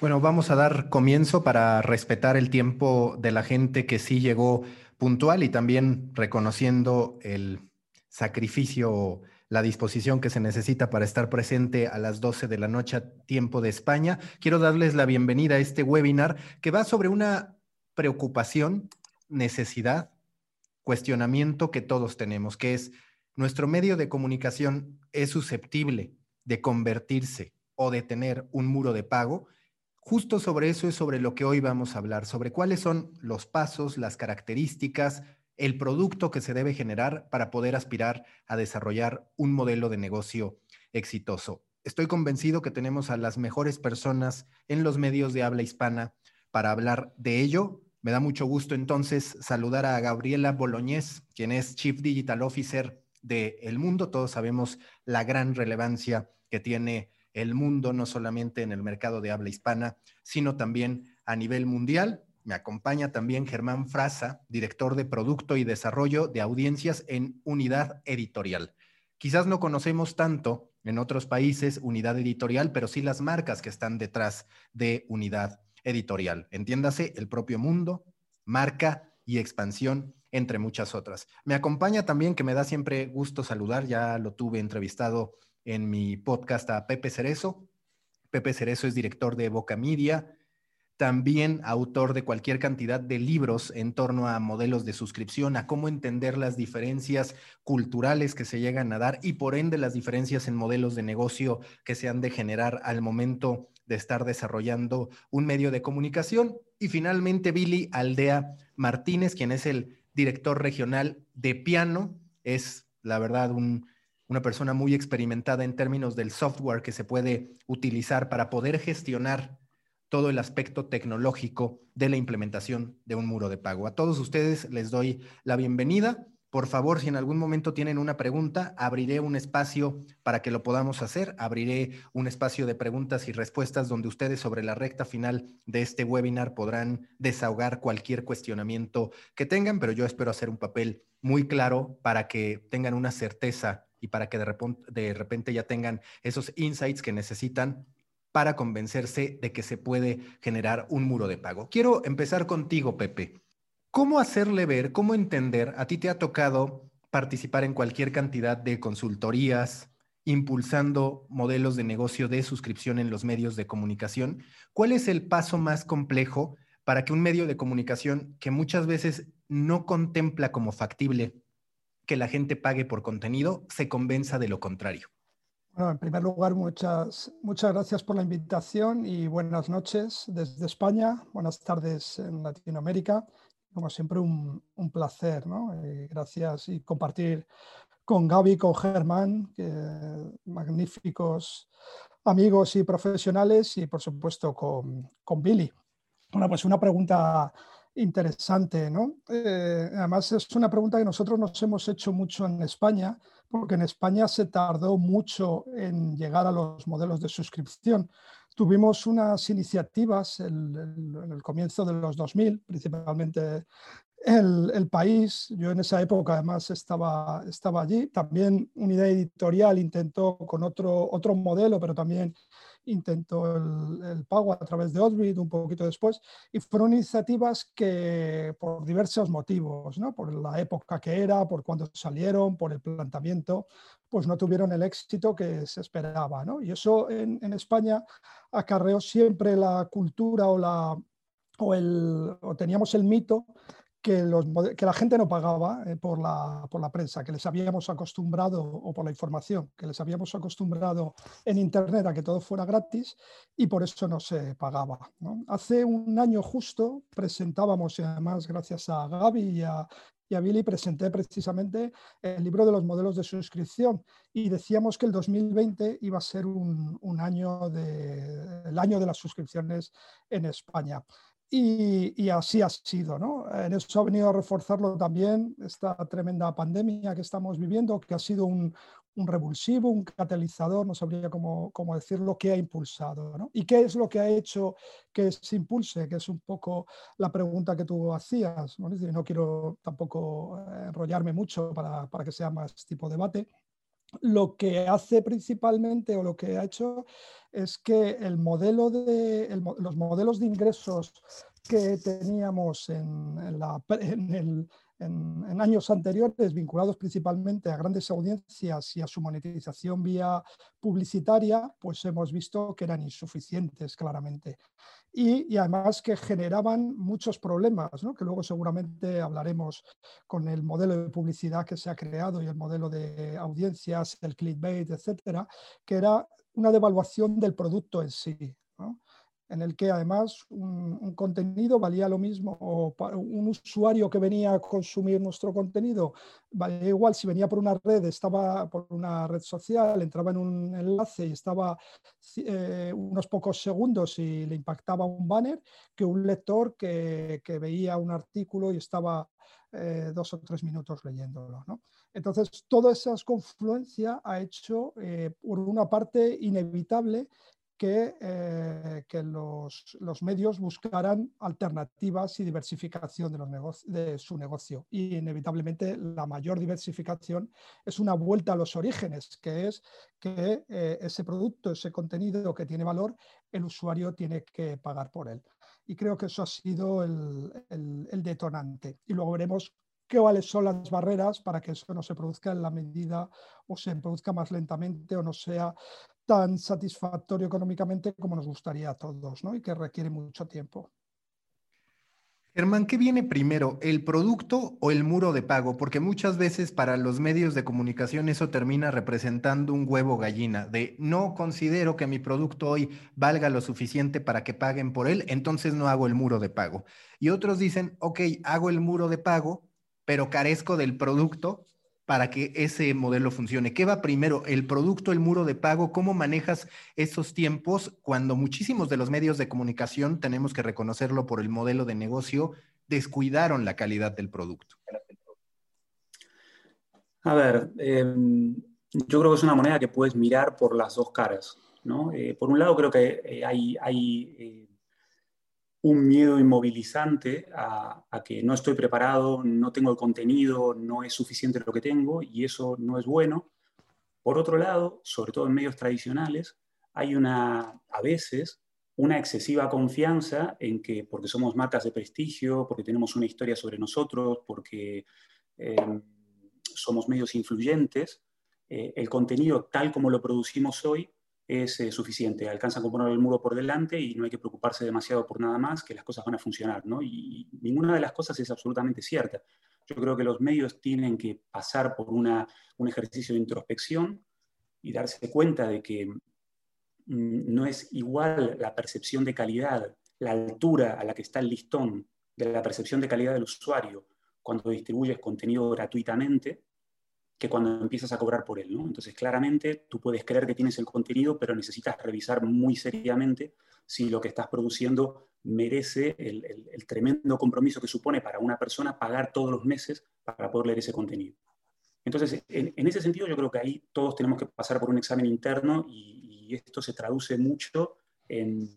Bueno, vamos a dar comienzo para respetar el tiempo de la gente que sí llegó puntual y también reconociendo el sacrificio, la disposición que se necesita para estar presente a las 12 de la noche tiempo de España. Quiero darles la bienvenida a este webinar que va sobre una preocupación, necesidad, cuestionamiento que todos tenemos, que es nuestro medio de comunicación es susceptible de convertirse o de tener un muro de pago Justo sobre eso es sobre lo que hoy vamos a hablar, sobre cuáles son los pasos, las características, el producto que se debe generar para poder aspirar a desarrollar un modelo de negocio exitoso. Estoy convencido que tenemos a las mejores personas en los medios de habla hispana para hablar de ello. Me da mucho gusto entonces saludar a Gabriela Boloñez, quien es Chief Digital Officer de El Mundo. Todos sabemos la gran relevancia que tiene el mundo, no solamente en el mercado de habla hispana, sino también a nivel mundial. Me acompaña también Germán Frasa, director de Producto y Desarrollo de Audiencias en Unidad Editorial. Quizás no conocemos tanto en otros países Unidad Editorial, pero sí las marcas que están detrás de Unidad Editorial. Entiéndase, el propio mundo, marca y expansión, entre muchas otras. Me acompaña también, que me da siempre gusto saludar, ya lo tuve entrevistado en mi podcast a Pepe Cerezo. Pepe Cerezo es director de Boca Media, también autor de cualquier cantidad de libros en torno a modelos de suscripción, a cómo entender las diferencias culturales que se llegan a dar y por ende las diferencias en modelos de negocio que se han de generar al momento de estar desarrollando un medio de comunicación. Y finalmente Billy Aldea Martínez, quien es el director regional de piano, es la verdad un una persona muy experimentada en términos del software que se puede utilizar para poder gestionar todo el aspecto tecnológico de la implementación de un muro de pago. A todos ustedes les doy la bienvenida. Por favor, si en algún momento tienen una pregunta, abriré un espacio para que lo podamos hacer. Abriré un espacio de preguntas y respuestas donde ustedes sobre la recta final de este webinar podrán desahogar cualquier cuestionamiento que tengan, pero yo espero hacer un papel muy claro para que tengan una certeza y para que de repente, ya tengan esos insights que necesitan para convencerse de que se puede generar un muro de pago. Quiero empezar contigo, Pepe. ¿Cómo hacerle ver, cómo entender? A ti te ha tocado participar en cualquier cantidad de consultorías, impulsando modelos de negocio de suscripción en los medios de comunicación. ¿Cuál es el paso más complejo para que un medio de comunicación que muchas veces no contempla como factible que la gente pague por contenido se convenza de lo contrario. Bueno, en primer lugar, muchas, muchas gracias por la invitación y buenas noches desde España, buenas tardes en Latinoamérica. Como siempre, un, placer, ¿no? gracias y compartir con Gaby, con Germán, magníficos amigos y profesionales, y por supuesto con, con Billy. Bueno, pues una pregunta interesante, ¿no? Eh, además es una pregunta que nosotros nos hemos hecho mucho en España, porque en España se tardó mucho en llegar a los modelos de suscripción. Tuvimos unas iniciativas en el comienzo de los 2000, principalmente el, el, país. Yo en esa época además estaba, estaba allí. También Unidad Editorial intentó con otro, otro modelo, pero también intentó el, pago a través de Odbit un poquito después, y fueron iniciativas que por diversos motivos, ¿no? por la época que era, por cuándo salieron, por el planteamiento, pues no tuvieron el éxito que se esperaba. ¿no? Y eso en, en España acarreó siempre la cultura o, la, o, el, o teníamos el mito que, la gente no pagaba eh, por, la, por, la, prensa, que les habíamos acostumbrado, o por la información, que les habíamos acostumbrado en Internet a que todo fuera gratis y por eso no se pagaba. Hace un año justo presentábamos, y además gracias a Gaby y a, y a Billy, presenté precisamente el libro de los modelos de suscripción y decíamos que el 2020 iba a ser un, un año de, el año de las suscripciones en España. Y, así ha sido. ¿no? En eso ha venido a reforzarlo también esta tremenda pandemia que estamos viviendo, que ha sido un, revulsivo, un catalizador, no sabría cómo, cómo decir lo que ha impulsado. ¿no? ¿Y qué es lo que ha hecho que se impulse? Que es un poco la pregunta que tú hacías. No, no quiero tampoco eh, enrollarme mucho para, para que sea más tipo debate. Lo que hace principalmente o lo que ha hecho es que el modelo de, los modelos de ingresos que teníamos en, en, años anteriores, vinculados principalmente a grandes audiencias y a su monetización vía publicitaria, pues hemos visto que eran insuficientes claramente. Y, además que generaban muchos problemas, que luego seguramente hablaremos con el modelo de publicidad que se ha creado y el modelo de audiencias, el clickbait, etcétera, que era una devaluación del producto en sí en el que además un, contenido valía lo mismo, o un usuario que venía a consumir nuestro contenido, valía igual si venía por una red, estaba por una red social, entraba en un enlace y estaba eh, unos pocos segundos y le impactaba un banner, que un lector que, veía un artículo y estaba eh, dos o tres minutos leyéndolo. Entonces, toda esa confluencia ha hecho, eh, por una parte, inevitable que, eh, los, medios buscaran alternativas y diversificación de, su negocio. Y inevitablemente la mayor diversificación es una vuelta a los orígenes, que es que eh, ese producto, ese contenido que tiene valor, el usuario tiene que pagar por él. Y creo que eso ha sido el, el, el detonante. Y luego veremos cuáles son las barreras para que eso no se produzca en la medida o se produzca más lentamente o no sea tan satisfactorio económicamente como nos gustaría a todos, ¿no? Y que requiere mucho tiempo. Germán, ¿qué viene primero, el producto o el muro de pago? Porque muchas veces para los medios de comunicación eso termina representando un huevo gallina, de no considero que mi producto hoy valga lo suficiente para que paguen por él, entonces no hago el muro de pago. Y otros dicen, ok, hago el muro de pago, pero carezco del producto para que ese modelo funcione? ¿Qué va primero, el producto, el muro de pago? ¿Cómo manejas esos tiempos cuando muchísimos de los medios de comunicación, tenemos que reconocerlo por el modelo de negocio, descuidaron la calidad del producto? A ver, em, yo creo que es una moneda que puedes mirar por las dos caras. ¿no? Eh, por un lado, creo que eh, hay, hay eh, un miedo inmovilizante a, que no estoy preparado, no tengo el contenido, no es suficiente lo que tengo y eso no es bueno. Por otro lado, sobre todo en medios tradicionales, hay una, a veces, una excesiva confianza en que porque somos marcas de prestigio, porque tenemos una historia sobre nosotros, porque em, somos medios influyentes, eh, el contenido tal como lo producimos hoy es eh, suficiente. Alcanzan con poner el muro por delante y no hay que preocuparse demasiado por nada más, que las cosas van a funcionar. ¿no? Y ninguna de las cosas es absolutamente cierta. Yo creo que los medios tienen que pasar por una, un ejercicio de introspección y darse cuenta de que mm, no es igual la percepción de calidad, la altura a la que está el listón de la percepción de calidad del usuario cuando distribuyes contenido gratuitamente que cuando empiezas a cobrar por él. ¿no? Entonces, claramente, tú puedes creer que tienes el contenido, pero necesitas revisar muy seriamente si lo que estás produciendo merece el, tremendo compromiso que supone para una persona pagar todos los meses para poder leer ese contenido. Entonces, en, ese sentido, yo creo que ahí todos tenemos que pasar por un examen interno y, esto se traduce mucho en,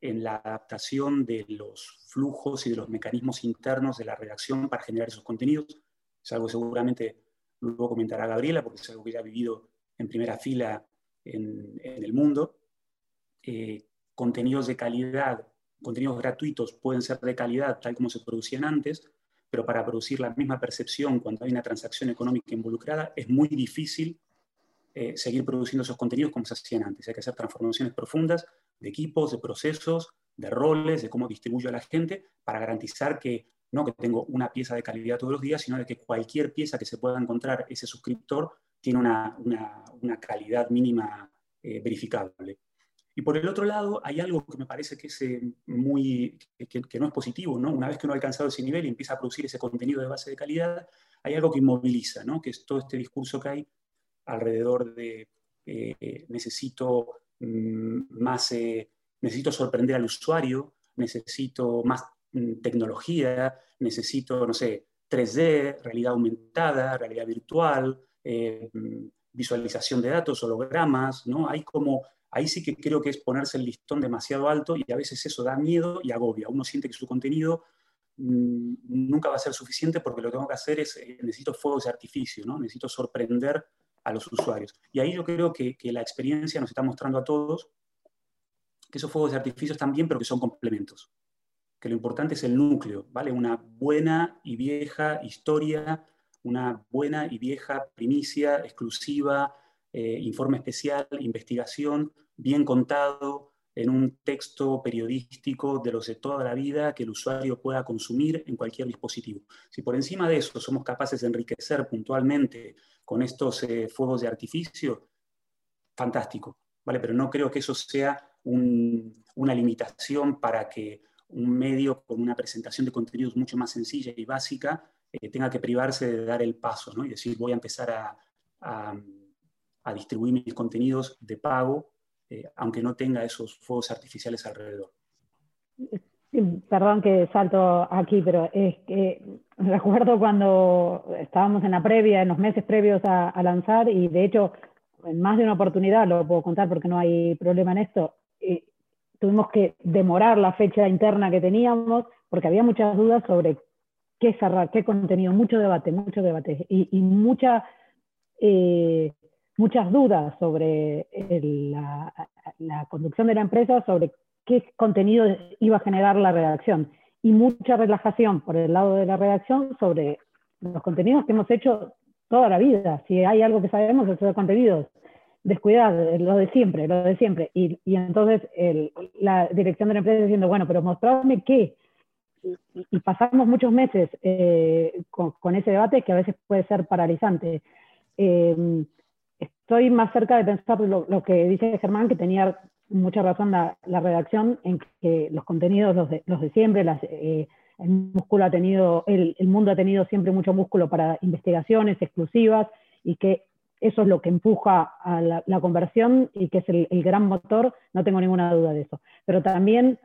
en la adaptación de los flujos y de los mecanismos internos de la redacción para generar esos contenidos. Es algo seguramente luego comentará Gabriela, porque es algo que ya ha vivido en primera fila en, el mundo. Eh, contenidos de calidad, contenidos gratuitos pueden ser de calidad tal como se producían antes, pero para producir la misma percepción cuando hay una transacción económica involucrada es muy difícil eh, seguir produciendo esos contenidos como se hacían antes. Hay que hacer transformaciones profundas de equipos, de procesos, de roles, de cómo distribuyo a la gente para garantizar que no que tengo una pieza de calidad todos los días, sino de que cualquier pieza que se pueda encontrar ese suscriptor tiene una, calidad mínima eh, verificable. Y por el otro lado, hay algo que me parece que, es, eh, muy, que, no es positivo. ¿no? Una vez que uno ha alcanzado ese nivel y empieza a producir ese contenido de base de calidad, hay algo que inmoviliza, ¿no? que es todo este discurso que hay alrededor de eh, necesito mm, más, necesito sorprender al usuario, necesito más tecnología, necesito, no sé, 3D, realidad aumentada, realidad virtual, eh, mm, visualización de datos, hologramas, ¿no? Hay como, ahí sí que creo que es ponerse el listón demasiado alto y a veces eso da miedo y agobia. Uno siente que su contenido mm, nunca va a ser suficiente porque lo que tengo que hacer es, eh, necesito fuegos de artificio, ¿no? Necesito sorprender a los usuarios. Y ahí yo creo que, que la experiencia nos está mostrando a todos que esos fuegos de artificio están bien, pero que son complementos. Que lo importante es el núcleo, ¿vale? Una buena y vieja historia, una buena y vieja primicia exclusiva, eh, informe especial, investigación, bien contado, en un texto periodístico de los de toda la vida que el usuario pueda consumir en cualquier dispositivo. Si por encima de eso somos capaces de enriquecer puntualmente con estos eh, fuegos de artificio, fantástico, ¿vale? Pero no creo que eso sea una limitación para que un medio con una presentación de contenidos mucho más sencilla y básica eh, tenga que privarse de dar el paso ¿no? y decir voy a empezar a, a, distribuir mis contenidos de pago, eh, aunque no tenga esos fuegos artificiales alrededor. Perdón que salto aquí, pero es que recuerdo cuando estábamos en la previa, en los meses previos a, a lanzar, y de hecho, en más de una oportunidad, lo puedo contar porque no hay problema en esto, tuvimos que demorar la fecha interna que teníamos porque había muchas dudas sobre qué cerrar, qué contenido, mucho debate, mucho debate y, y eh, muchas dudas sobre la, la, conducción de la empresa, sobre qué contenido iba a generar la redacción y mucha relajación por el lado de la redacción sobre los contenidos que hemos hecho toda la vida. Si hay algo que sabemos es de contenidos descuidar, lo de siempre, lo de siempre. Y, y entonces la dirección de la empresa diciendo, bueno, pero mostrarme qué. Y, pasamos muchos meses eh, con, ese debate que a veces puede ser paralizante. Eh, estoy más cerca de pensar lo, que dice Germán, que tenía mucha razón la, redacción en que los contenidos, los de, los de siempre, eh, el músculo ha tenido, el, el mundo ha tenido siempre mucho músculo para investigaciones exclusivas y que eso es lo que empuja a la, conversión y que es el, gran motor, no tengo ninguna duda de eso. Pero también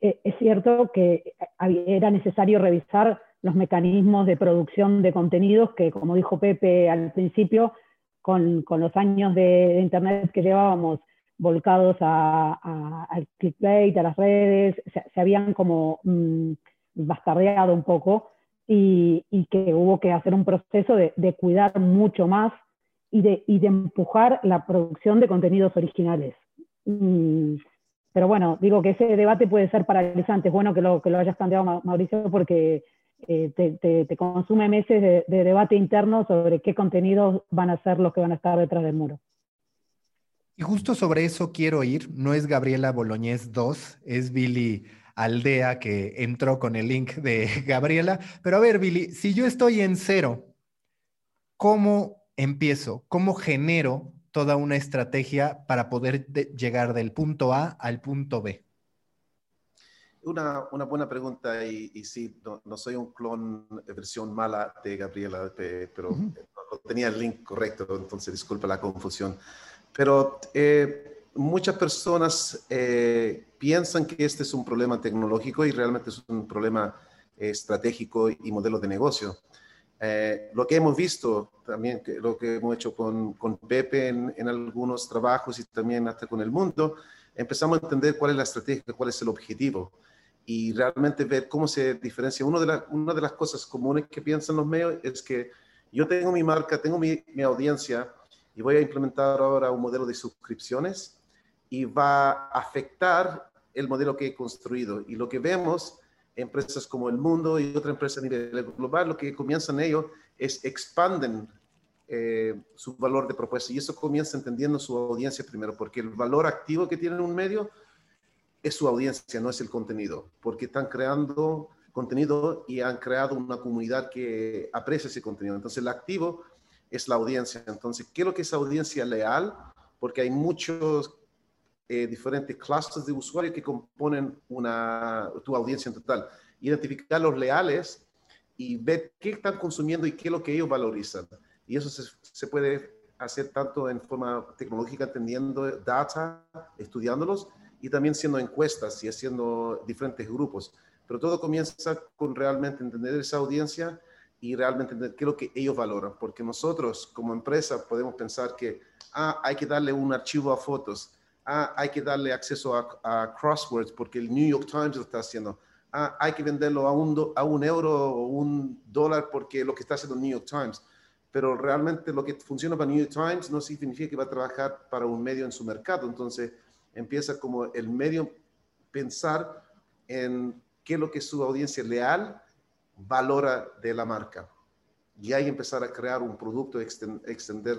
eh, es cierto que era necesario revisar los mecanismos de producción de contenidos que, como dijo Pepe al principio, con, los años de, Internet que llevábamos volcados al clickbait, a las redes, se, habían como mm, bastardeado un poco y, que hubo que hacer un proceso de cuidar mucho más y de, y de empujar la producción de contenidos originales. Mm, pero bueno, digo que ese debate puede ser paralizante. Es bueno que lo, que lo hayas planteado, Mauricio, porque eh, te, te, consume meses de, de, debate interno sobre qué contenidos van a ser los que van a estar detrás del muro. Y justo sobre eso quiero ir. No es Gabriela Boloñez 2, es Billy Aldea que entró con el link de Gabriela. Pero a ver, Billy, si yo estoy en cero, ¿cómo empiezo? ¿Cómo genero toda una estrategia para poder llegar del punto A al punto B? Una, una buena pregunta y, y sí, no, soy un clon de versión mala de Gabriela, pero no, tenía el link correcto, entonces disculpa la confusión. Pero eh, muchas personas eh, piensan que este es un problema tecnológico y realmente es un problema estratégico y modelo de negocio. Eh, lo que hemos visto también, lo que hemos hecho con, Pepe en, algunos trabajos y también hasta con el mundo, empezamos a entender cuál es la estrategia, cuál es el objetivo y realmente ver cómo se diferencia. Una de las cosas comunes que piensan los medios es que yo tengo mi marca, tengo mi, mi audiencia y voy a implementar ahora un modelo de suscripciones y va a afectar el modelo que he construido. Y lo que vemos empresas como el mundo y otra empresa a nivel global, lo que comienzan ellos es expanden eh, su valor de propuesta y eso comienza entendiendo su audiencia primero, porque el valor activo que tiene un medio es su audiencia, no es el contenido, porque están creando contenido y han creado una comunidad que aprecia ese contenido. Entonces el activo es la audiencia. Entonces, ¿qué es lo que es audiencia leal? Porque hay muchos eh, diferentes clases de usuarios que componen una, tu audiencia en total. Identificar los leales y ver qué están consumiendo y qué es lo que ellos valorizan. Y eso se, se puede hacer tanto en forma tecnológica, entendiendo data, estudiándolos, y también siendo encuestas y haciendo diferentes grupos. Pero todo comienza con realmente entender esa audiencia y realmente entender qué es lo que ellos valoran, porque nosotros como empresa podemos pensar que ah, hay que darle un archivo a fotos, ah, hay que darle acceso a, crosswords porque el New York Times lo está haciendo. Ah, hay que venderlo a un, euro o un dólar porque lo que está haciendo el New York Times. pero realmente lo que funciona para New York Times no significa que va a trabajar para un medio en su mercado. Entonces empieza como el medio pensar en qué es lo que su audiencia leal valora de la marca. Y ahí empezar a crear un producto, extender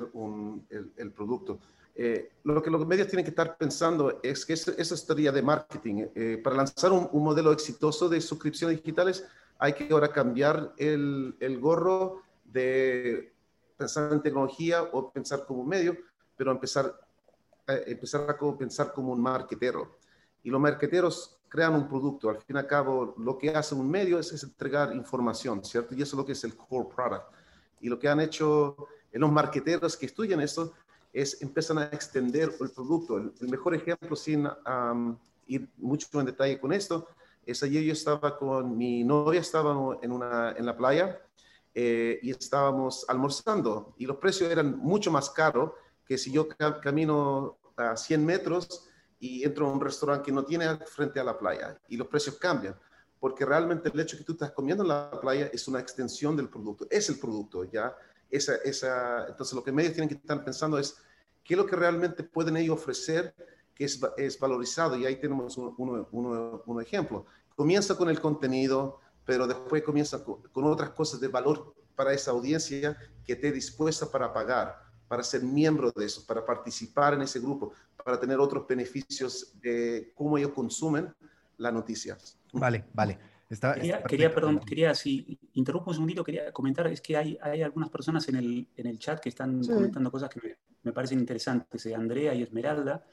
el, producto. Eh, lo que los medios tienen que estar pensando es que esa, esa de marketing. Eh, para lanzar un, un, modelo exitoso de suscripciones digitales, hay que ahora cambiar el, el gorro de pensar en tecnología o pensar como medio, pero empezar, eh, empezar a pensar como un marketero. Y los marketeros crean un producto. Al fin y al cabo, lo que hace un medio es, entregar información, ¿cierto? Y eso es lo que es el core product. Y lo que han hecho en los marketeros que estudian esto es empiezan a extender el producto. El, mejor ejemplo, sin ir mucho en detalle con esto, es ayer yo estaba con mi novia, estábamos en, una, en la playa eh, y estábamos almorzando y los precios eran mucho más caros que si yo camino a 100 metros y entro a un restaurante que no tiene frente a la playa y los precios cambian, porque realmente el hecho que tú estás comiendo en la playa es una extensión del producto, es el producto, ¿ya? Entonces lo que medios tienen que estar pensando es qué es lo que realmente pueden ellos ofrecer que es, valorizado y ahí tenemos un, un ejemplo. Comienza con el contenido, pero después comienza con, otras cosas de valor para esa audiencia que esté dispuesta para pagar, para ser miembro de eso, para participar en ese grupo, para tener otros beneficios de cómo ellos consumen las noticias. Vale, vale. Quería, perdón, quería, si interrumpo un segundito, quería comentar, es que hay, hay algunas personas en el, en el chat que están comentando cosas que me, parecen interesantes, de Andrea y Esmeralda.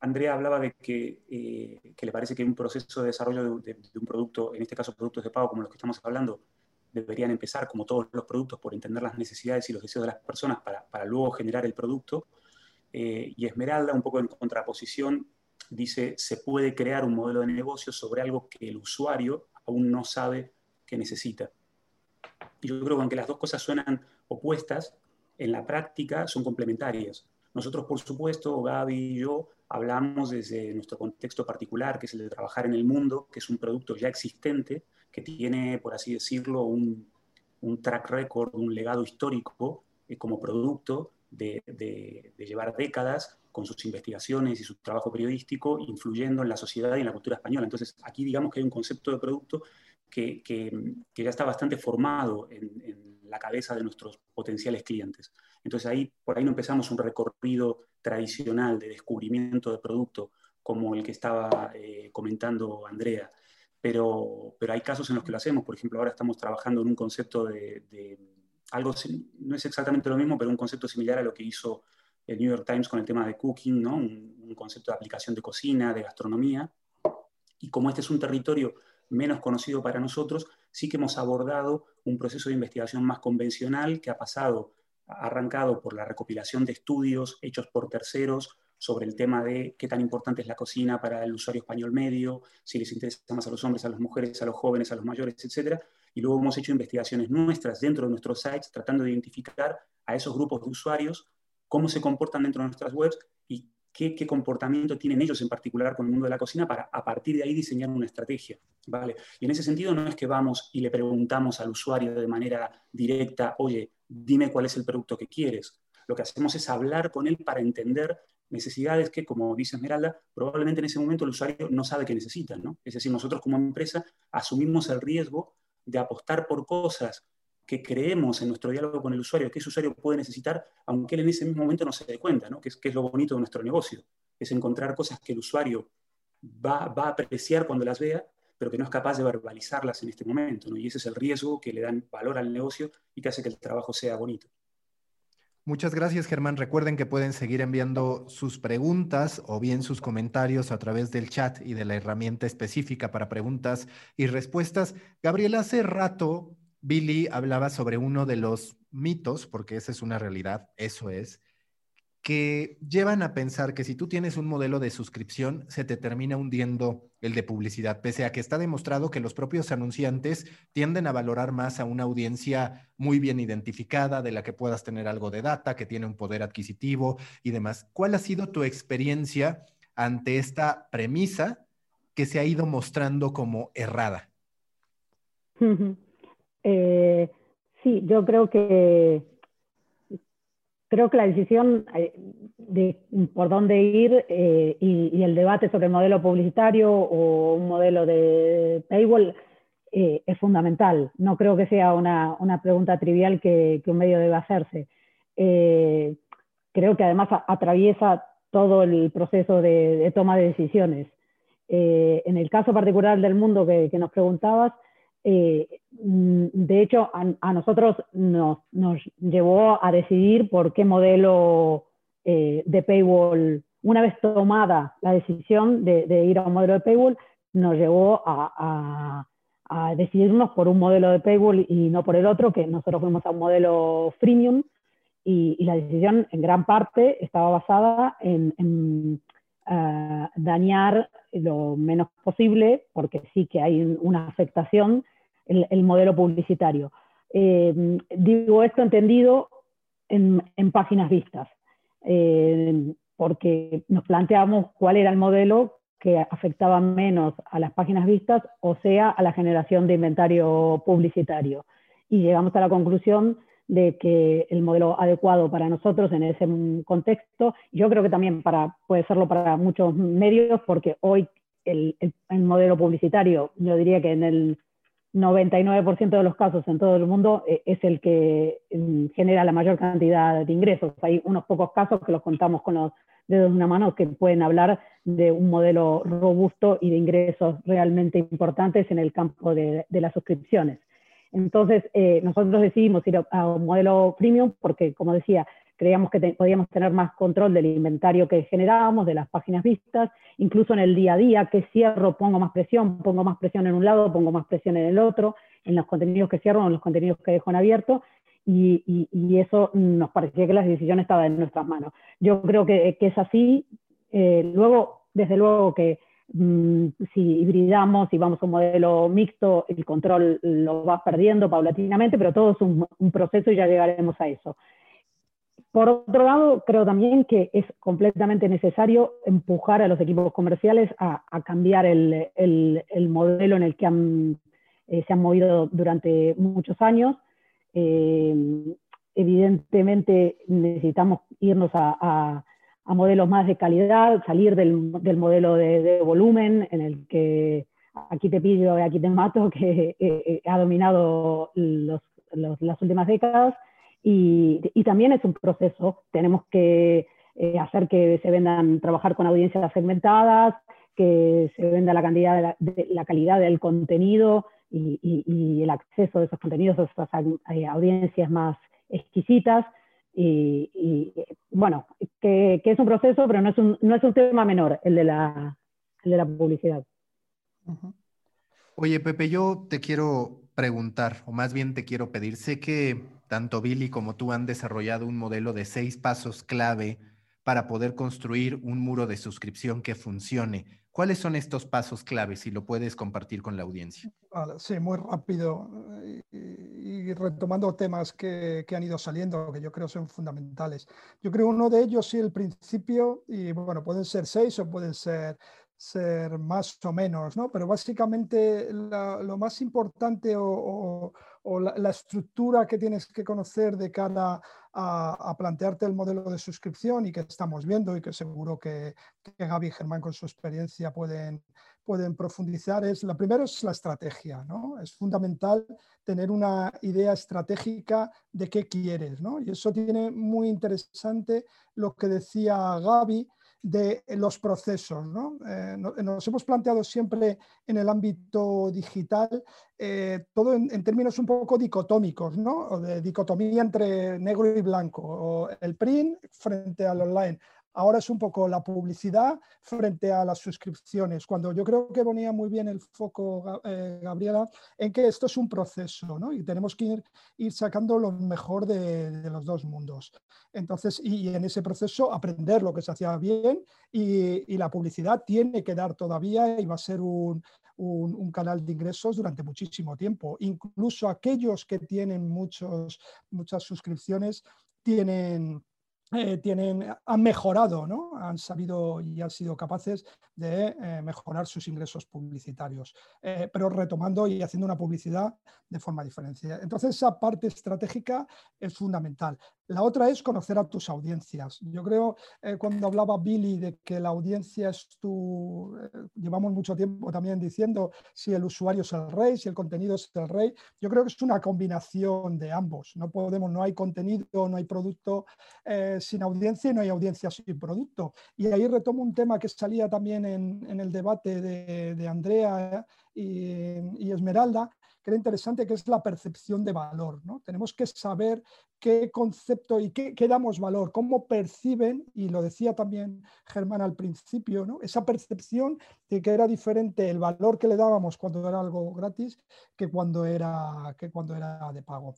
Andrea hablaba de eh, que, le parece que un proceso de desarrollo de, un producto, en este caso productos de pago como los que estamos hablando, deberían empezar, como todos los productos, por entender las necesidades y los deseos de las personas para, luego generar el producto. Eh, y Esmeralda, un poco en contraposición, dice, se puede crear un modelo de negocio sobre algo que el usuario aún no sabe que necesita. Y yo creo que aunque las dos cosas suenan opuestas, en la práctica son complementarias. Nosotros, por supuesto, Gaby y yo, hablamos desde nuestro contexto particular, que es el de trabajar en el mundo, que es un producto ya existente, que tiene, por así decirlo, un, track record, un legado histórico eh, como producto de, llevar décadas con sus investigaciones y su trabajo periodístico, influyendo en la sociedad y en la cultura española. Entonces, aquí digamos que hay un concepto de producto que, ya está bastante formado en, la cabeza de nuestros potenciales clientes. Entonces ahí, por ahí no empezamos un recorrido tradicional de descubrimiento de producto como el que estaba eh, comentando Andrea, pero, pero hay casos en los que lo hacemos. Por ejemplo, ahora estamos trabajando en un concepto de, algo, no es exactamente lo mismo, pero un concepto similar a lo que hizo el New York Times con el tema de cooking, ¿no? un, concepto de aplicación de cocina, de gastronomía. Y como este es un territorio menos conocido para nosotros, sí que hemos abordado un proceso de investigación más convencional que ha pasado arrancado por la recopilación de estudios hechos por terceros sobre el tema de qué tan importante es la cocina para el usuario español medio, si les interesa más a los hombres, a las mujeres, a los jóvenes, a los mayores, etc. Y luego hemos hecho investigaciones nuestras dentro de nuestros sites tratando de identificar a esos grupos de usuarios, cómo se comportan dentro de nuestras webs y qué, comportamiento tienen ellos en particular con el mundo de la cocina para a partir de ahí diseñar una estrategia. ¿vale? Y en ese sentido no es que vamos y le preguntamos al usuario de manera directa, oye, dime cuál es el producto que quieres. Lo que hacemos es hablar con él para entender necesidades que, como dice Esmeralda, probablemente en ese momento el usuario no sabe que necesita. ¿no? Es decir, nosotros como empresa asumimos el riesgo de apostar por cosas que creemos en nuestro diálogo con el usuario, que ese usuario puede necesitar, aunque él en ese mismo momento no se dé cuenta, que, es, lo bonito de nuestro negocio, es encontrar cosas que el usuario va, va a apreciar cuando las vea pero que no es capaz de verbalizarlas en este momento. Y ese es el riesgo que le dan valor al negocio y que hace que el trabajo sea bonito. Muchas gracias, Germán. Recuerden que pueden seguir enviando sus preguntas o bien sus comentarios a través del chat y de la herramienta específica para preguntas y respuestas. Gabriel, hace rato Billy hablaba sobre uno de los mitos, porque esa es una realidad, eso es, que llevan a pensar que si tú tienes un modelo de suscripción, se te termina hundiendo el de publicidad, pese a que está demostrado que los propios anunciantes tienden a valorar más a una audiencia muy bien identificada, de la que puedas tener algo de data, que tiene un poder adquisitivo y demás. ¿Cuál ha sido tu experiencia ante esta premisa que se ha ido mostrando como errada? Eh, sí, yo creo que creo que la decisión eh, de por dónde ir eh, y, el debate sobre el modelo publicitario o un modelo de paywall es fundamental. No creo que sea una, pregunta trivial que, un medio debe hacerse. creo que además atraviesa todo el proceso de, toma de decisiones. en el caso particular del mundo que nos preguntabas, eh, mm, de hecho, a, nosotros nos, llevó a decidir por qué modelo eh, de paywall, una vez tomada la decisión de, ir a un modelo de paywall, nos llevó a, decidirnos por un modelo de paywall y no por el otro, que nosotros fuimos a un modelo freemium. Y, la decisión en gran parte estaba basada en, dañar lo menos posible, porque sí que hay una afectación el, modelo publicitario. Eh, digo esto entendido en, páginas vistas, eh, porque nos planteamos cuál era el modelo que afectaba menos a las páginas vistas, o sea, a la generación de inventario publicitario. Y llegamos a la conclusión de que el modelo adecuado para nosotros en ese contexto, yo creo que también para, puede serlo para muchos medios, porque hoy el, el modelo publicitario, yo diría que en el 99% de los casos en todo el mundo eh, es el que mm, genera la mayor cantidad de ingresos. Hay unos pocos casos que los contamos con los dedos de una mano que pueden hablar de un modelo robusto y de ingresos realmente importantes en el campo de, las suscripciones. Entonces, eh, nosotros decidimos ir a, un modelo premium porque, como decía, creíamos que podíamos tener más control del inventario que generábamos, de las páginas vistas, incluso en el día a día, que cierro, pongo más presión, pongo más presión en un lado, pongo más presión en el otro, en los contenidos que cierro, en los contenidos que dejo en abierto, y, eso nos parecía que la decisión estaba en nuestras manos. Yo creo que, es así. Eh, luego, desde luego que si hibridamos, y vamos a un modelo mixto, el control lo va perdiendo paulatinamente, pero todo es un proceso y ya llegaremos a eso. Por otro lado, creo también que es completamente necesario empujar a los equipos comerciales a, cambiar el, modelo en el que eh, se han movido durante muchos años. Eh, evidentemente necesitamos irnos a, modelos más de calidad, salir del, modelo de, volumen en el que aquí te pillo y aquí te mato, que eh, ha dominado las últimas décadas y, también es un proceso. Tenemos que eh, hacer que se vendan, trabajar con audiencias segmentadas, que se venda la, cantidad de la, calidad del contenido y, el acceso de esos contenidos a esas eh, audiencias más exquisitas. Y, bueno, que, es un proceso, pero no es un, no es un tema menor el de la, el de la publicidad. Oye, Pepe, yo te quiero preguntar, o más bien te quiero pedir, sé que tanto Billy como tú han desarrollado un modelo de seis pasos clave para poder construir un muro de suscripción que funcione. ¿Cuáles son estos pasos clave, si lo puedes compartir con la audiencia? sí, muy rápido. Y, retomando temas que, que, han ido saliendo, que yo creo son fundamentales. Yo creo uno de ellos, sí, el principio, y bueno, pueden ser seis o pueden ser ser más o menos, ¿no? Pero básicamente lo más importante o, la, estructura que tienes que conocer de cara a, plantearte el modelo de suscripción y que estamos viendo y que seguro que, Gaby y Germán con su experiencia pueden, pueden profundizar es, la primera es la estrategia, ¿no? Es fundamental tener una idea estratégica de qué quieres, ¿no? Y eso tiene muy interesante lo que decía Gaby, de los procesos. Eh, nos hemos planteado siempre en el ámbito digital eh, todo en, términos un poco dicotómicos, ¿no? o de dicotomía entre negro y blanco, o el print frente al online ahora es un poco la publicidad frente a las suscripciones, cuando yo creo que ponía muy bien el foco eh, Gabriela en que esto es un proceso ¿no? y tenemos que ir, sacando lo mejor de, los dos mundos. Entonces, y, en ese proceso aprender lo que se hacía bien y, la publicidad tiene que dar todavía y va a ser un, un, canal de ingresos durante muchísimo tiempo. Incluso aquellos que tienen muchos, muchas suscripciones tienen, eh, tienen, han mejorado, ¿no? han sabido y han sido capaces de eh, mejorar sus ingresos publicitarios, eh, pero retomando y haciendo una publicidad de forma diferente. Entonces, esa parte estratégica es fundamental. La otra es conocer a tus audiencias. Yo creo, eh, cuando hablaba Billy de que la audiencia es tu... Eh, llevamos mucho tiempo también diciendo si el usuario es el rey, si el contenido es el rey. Yo creo que es una combinación de ambos. No podemos, no hay contenido, no hay producto eh, sin audiencia y no hay audiencia sin producto. Y ahí retomo un tema que salía también en, el debate de, Andrea y Esmeralda, era interesante, que es la percepción de valor. ¿no? Tenemos que saber qué concepto y qué, damos valor, cómo perciben, y lo decía también Germán al principio, ¿no? esa percepción de que era diferente el valor que le dábamos cuando era algo gratis que cuando era, que cuando era de pago.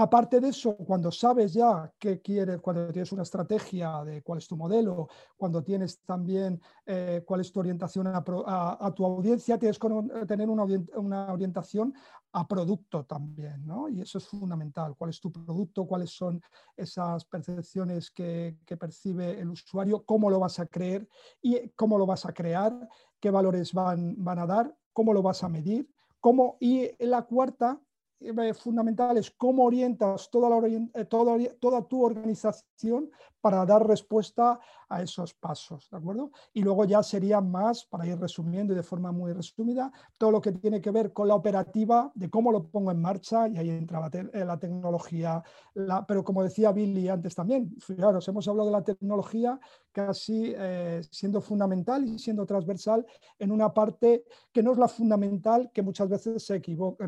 Aparte de eso, cuando sabes ya qué quieres, cuando tienes una estrategia de cuál es tu modelo, cuando tienes también eh, cuál es tu orientación a, tu audiencia, tienes que tener una, orientación a producto también, ¿no? Y eso es fundamental. ¿Cuál es tu producto? ¿Cuáles son esas percepciones que, percibe el usuario? ¿Cómo lo vas a creer? ¿Y cómo lo vas a crear? ¿Qué valores van, a dar? ¿Cómo lo vas a medir? ¿Cómo? Y la cuarta fundamental es cómo orientas toda, la, eh, toda, toda, tu organización para dar respuesta a esos pasos, ¿de acuerdo? Y luego ya sería más, para ir resumiendo y de forma muy resumida, todo lo que tiene que ver con la operativa, de cómo lo pongo en marcha, y ahí entra la, eh, tecnología, pero como decía Billy antes también, fijaros, hemos hablado de la tecnología casi siendo fundamental y siendo transversal en una parte que no es la fundamental, que muchas veces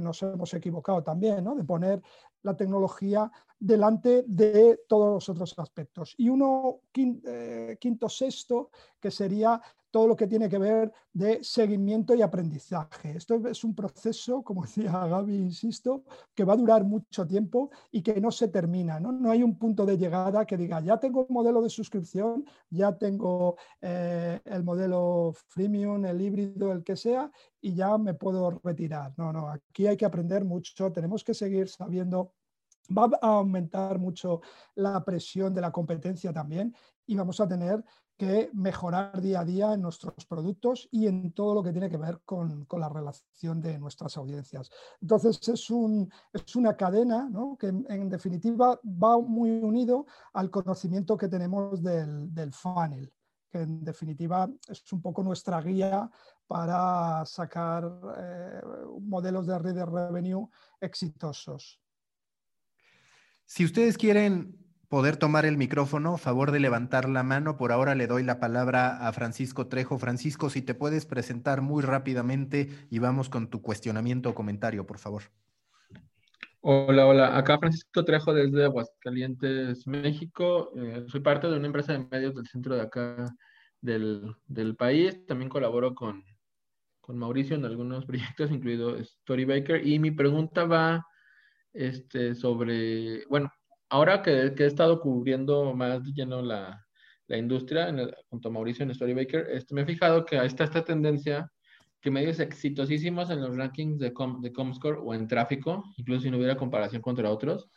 nos hemos equivocado también, ¿no? de poner la tecnología delante de todos los otros aspectos. Y uno eh, quinto, sexto, que sería todo lo que tiene que ver de seguimiento y aprendizaje. Esto es un proceso, como decía Gaby, insisto, que va a durar mucho tiempo y que no se termina. No, no hay un punto de llegada que diga, ya tengo un modelo de suscripción, ya tengo eh, el modelo freemium, el híbrido, el que sea, y ya me puedo retirar. No, no, aquí hay que aprender mucho, tenemos que seguir sabiendo va a aumentar mucho la presión de la competencia también y vamos a tener que mejorar día a día en nuestros productos y en todo lo que tiene que ver con, la relación de nuestras audiencias. Entonces es, un, es una cadena que en, definitiva va muy unido al conocimiento que tenemos del, funnel, que en definitiva es un poco nuestra guía para sacar eh, modelos de red de revenue exitosos. Si ustedes quieren poder tomar el micrófono, favor de levantar la mano. Por ahora le doy la palabra a Francisco Trejo. Francisco, si te puedes presentar muy rápidamente y vamos con tu cuestionamiento o comentario, por favor. Hola, hola. Acá Francisco Trejo desde Aguascalientes, México. Eh, soy parte de una empresa de medios del centro de acá del, país. También colaboro con, con Mauricio en algunos proyectos, incluido Storybaker. Y mi pregunta va este, sobre, bueno, ahora que, he estado cubriendo más lleno la, la industria junto a Mauricio en Storybaker, este, me he fijado que está esta tendencia que medios exitosísimos en los rankings de, de Comscore o en tráfico, incluso si no hubiera comparación contra otros,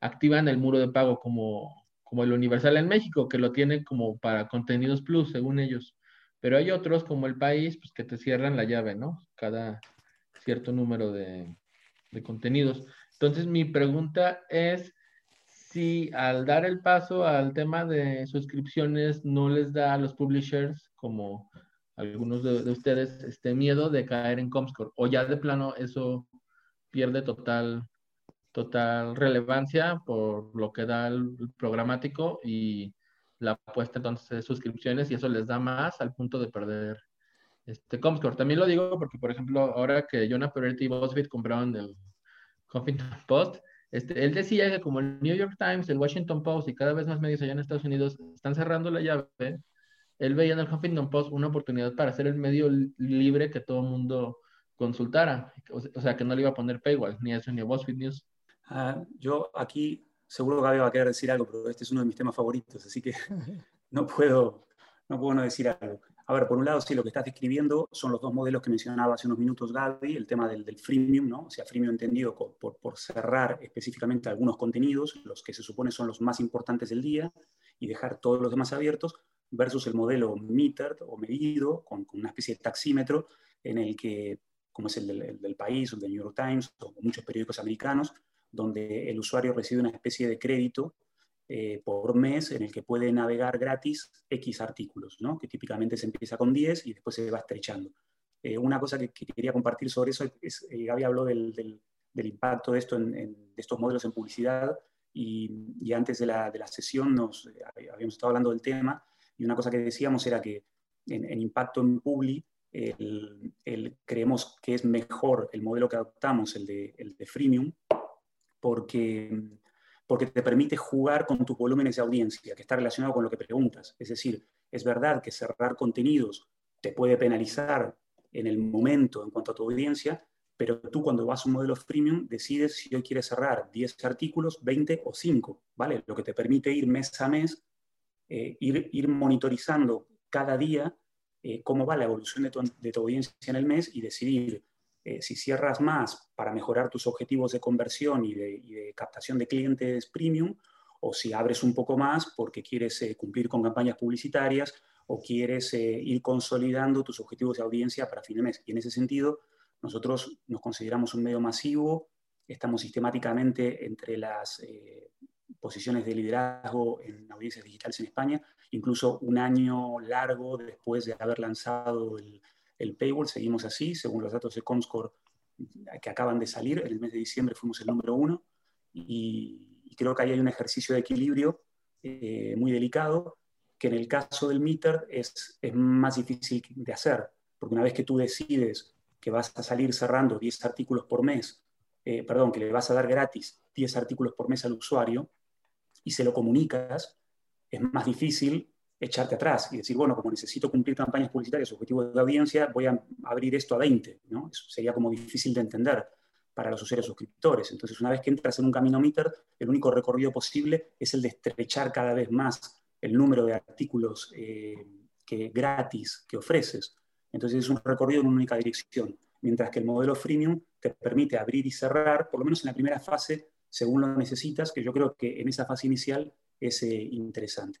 activan el muro de pago como, como el Universal en México, que lo tiene como para contenidos plus, según ellos. Pero hay otros, como el país, pues que te cierran la llave, ¿no? Cada cierto número de, de contenidos. Entonces, mi pregunta es si al dar el paso al tema de suscripciones no les da a los publishers, como algunos de, ustedes, este miedo de caer en Comscore, o ya de plano eso pierde total, total relevancia por lo que da el, programático y la apuesta entonces de suscripciones y eso les da más al punto de perder este Comscore. También lo digo porque, por ejemplo, ahora que Jonah Peretti y BuzzFeed compraron el Huffington Post, este, él decía que como el New York Times, el Washington Post y cada vez más medios allá en Estados Unidos están cerrando la llave, él veía en el Huffington Post una oportunidad para ser el medio libre que todo el mundo consultara. O, sea, que no le iba a poner paywall, ni eso, ni a BuzzFeed News. Ah, yo aquí seguro que Gaby va a querer decir algo, pero este es uno de mis temas favoritos, así que no puedo no, puedo no decir algo. A ver, por un lado, sí, lo que estás describiendo son los dos modelos que mencionaba hace unos minutos Gaby, el tema del, freemium, ¿no? O sea, freemium entendido por, por, cerrar específicamente algunos contenidos, los que se supone son los más importantes del día, y dejar todos los demás abiertos, versus el modelo metered o medido, con, una especie de taxímetro, en el que, como es el del, del país o el del New York Times o muchos periódicos americanos, donde el usuario recibe una especie de crédito eh, por mes en el que puede navegar gratis X artículos, ¿no? que típicamente se empieza con 10 y después se va estrechando. Eh, una cosa que, quería compartir sobre eso es, eh, Gaby habló del, del, impacto de, esto en, de estos modelos en publicidad y, y antes de la, de la, sesión nos habíamos estado hablando del tema y una cosa que decíamos era que en, impacto en Publi el, el, creemos que es mejor el modelo que adoptamos, el de, el de freemium, porque porque te permite jugar con tus volúmenes de audiencia, que está relacionado con lo que preguntas. Es decir, es verdad que cerrar contenidos te puede penalizar en el momento en cuanto a tu audiencia, pero tú cuando vas a un modelo freemium decides si hoy quieres cerrar 10 artículos, 20 o 5, ¿vale? Lo que te permite ir mes a mes, eh, ir, ir, monitorizando cada día eh, cómo va la evolución de tu, de tu, audiencia en el mes y decidir eh, si cierras más para mejorar tus objetivos de conversión y de, captación de clientes premium, o si abres un poco más porque quieres eh, cumplir con campañas publicitarias o quieres eh, ir consolidando tus objetivos de audiencia para fin de mes. Y en ese sentido, nosotros nos consideramos un medio masivo, estamos sistemáticamente entre las posiciones de liderazgo en audiencias digitales en España, incluso un año largo después de haber lanzado el, el paywall, seguimos así, según los datos de Comscore que acaban de salir, en el mes de diciembre fuimos el número uno y, creo que ahí hay un ejercicio de equilibrio eh, muy delicado que en el caso del meter es, es más difícil de hacer, porque una vez que tú decides que vas a salir cerrando 10 artículos por mes, eh, perdón, que le vas a dar gratis 10 artículos por mes al usuario y se lo comunicas, es más difícil echarte atrás y decir, bueno, como necesito cumplir campañas publicitarias, objetivos de audiencia, voy a abrir esto a 20, ¿no? Sería como difícil de entender para los usuarios suscriptores. Entonces, una vez que entras en un camino meter, el único recorrido posible es el de estrechar cada vez más el número de artículos eh, que, gratis que ofreces. Entonces, es un recorrido en una única dirección. Mientras que el modelo freemium te permite abrir y cerrar, por lo menos en la primera fase, según lo necesitas, que yo creo que en esa fase inicial es eh, interesante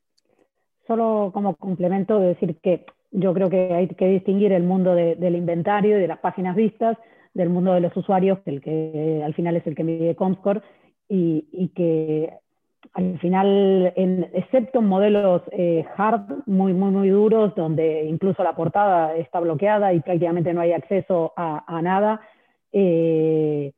solo como complemento de decir que yo creo que hay que distinguir el mundo del inventario y de las páginas vistas del mundo de los usuarios, el que al final es el que mide Comscore, y, que al final, excepto en modelos eh, hard, muy, muy, muy duros, donde incluso la portada está bloqueada y prácticamente no hay acceso a, nada, eh,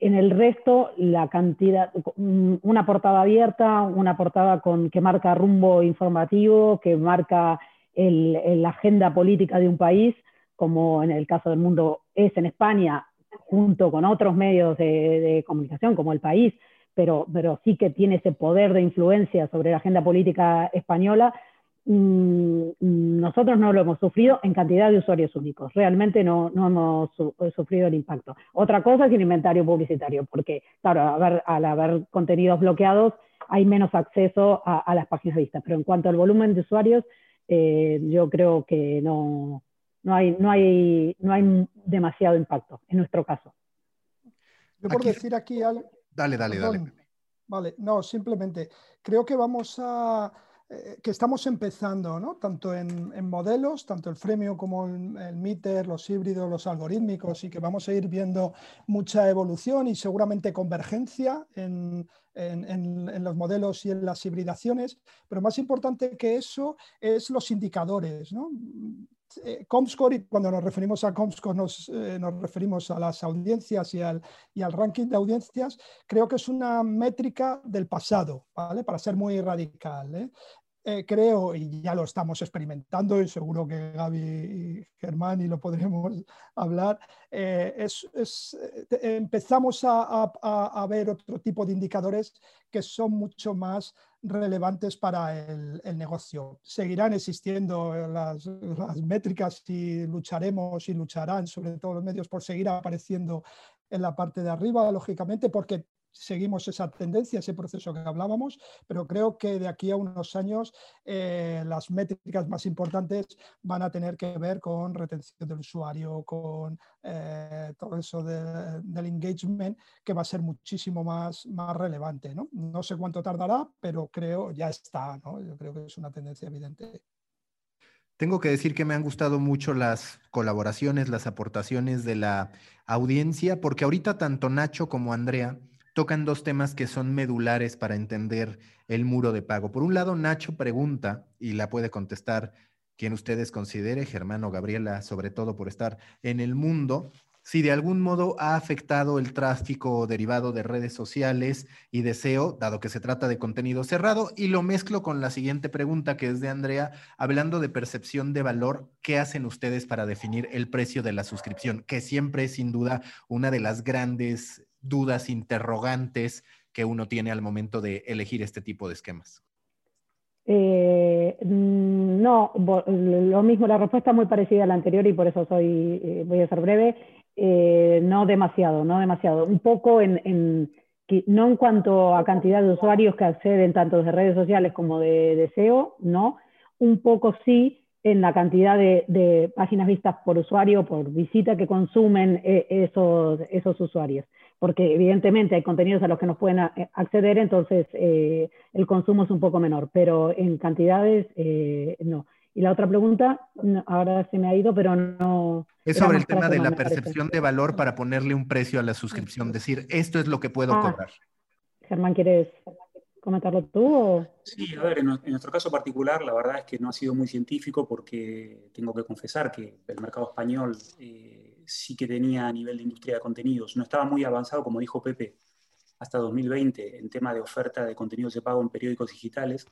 en el resto, la cantidad, una portada abierta, una portada con, que marca rumbo informativo, que marca la agenda política de un país, como en el caso del mundo es en España, junto con otros medios de, comunicación, como el país, pero, pero sí que tiene ese poder de influencia sobre la agenda política española, Mm, nosotros no lo hemos sufrido en cantidad de usuarios únicos. Realmente no, no hemos eh, sufrido el impacto. Otra cosa es el inventario publicitario, porque, claro, al haber contenidos bloqueados hay menos acceso a, las páginas vistas. Pero en cuanto al volumen de usuarios, eh, yo creo que no, no, hay, no, hay, no hay demasiado impacto en nuestro caso. Yo por decir aquí algo. Dale, dale, dale. Vale, no, simplemente creo que vamos a eh, que estamos empezando, ¿no? tanto en, modelos, tanto el Fremio como el, el, Meter, los híbridos, los algorítmicos, y que vamos a ir viendo mucha evolución y seguramente convergencia en, en, los modelos y en las hibridaciones, pero más importante que eso es los indicadores. ¿no? Eh, Comscore, y cuando nos referimos a Comscore nos, eh, nos referimos a las audiencias y al, y al, ranking de audiencias, creo que es una métrica del pasado, ¿vale? Para ser muy radical. ¿eh? creo, y ya lo estamos experimentando, y seguro que Gaby y Germán y lo podremos hablar, empezamos a, a, ver otro tipo de indicadores que son mucho más relevantes para el, negocio. Seguirán existiendo las, las, métricas y lucharemos y lucharán, sobre todo los medios, por seguir apareciendo en la parte de arriba, lógicamente, porque seguimos esa tendencia, ese proceso que hablábamos, pero creo que de aquí a unos años eh, las métricas más importantes van a tener que ver con retención del usuario, con eh, todo eso del engagement, que va a ser muchísimo más, más relevante. ¿no? no sé cuánto tardará, pero creo ya está. ¿no? Yo creo que es una tendencia evidente. Tengo que decir que me han gustado mucho las colaboraciones, las aportaciones de la audiencia, porque ahorita tanto Nacho como Andrea tocan dos temas que son medulares para entender el muro de pago. Por un lado, Nacho pregunta, y la puede contestar quien ustedes considere, Germán o Gabriela, sobre todo por estar en el mundo, si de algún modo ha afectado el tráfico derivado de redes sociales y deseo, dado que se trata de contenido cerrado, y lo mezclo con la siguiente pregunta que es de Andrea, hablando de percepción de valor, ¿qué hacen ustedes para definir el precio de la suscripción? Que siempre es sin duda una de las grandes dudas, interrogantes que uno tiene al momento de elegir este tipo de esquemas. Eh, mm, no, lo mismo, la respuesta es muy parecida a la anterior y por eso soy, eh, voy a ser breve. Eh, no demasiado, no demasiado. Un poco en, no en cuanto a cantidad de usuarios que acceden tanto de redes sociales como de, deseo, no. Un poco sí en la cantidad de, páginas vistas por usuario, por visita que consumen esos, esos usuarios. Porque evidentemente hay contenidos a los que no pueden acceder, entonces eh, el consumo es un poco menor, pero en cantidades no. Y la otra pregunta, ahora se me ha ido, pero no. Es sobre el tema de la percepción de valor para ponerle un precio a la suscripción, decir, esto es lo que puedo ah. cobrar. Germán, ¿quieres comentarlo tú? Sí, a ver, en, nuestro caso particular, la verdad es que no ha sido muy científico porque tengo que confesar que el mercado español eh, sí que tenía a nivel de industria de contenidos, no estaba muy avanzado, como dijo Pepe, hasta 2020 en tema de oferta de contenidos de pago en periódicos digitales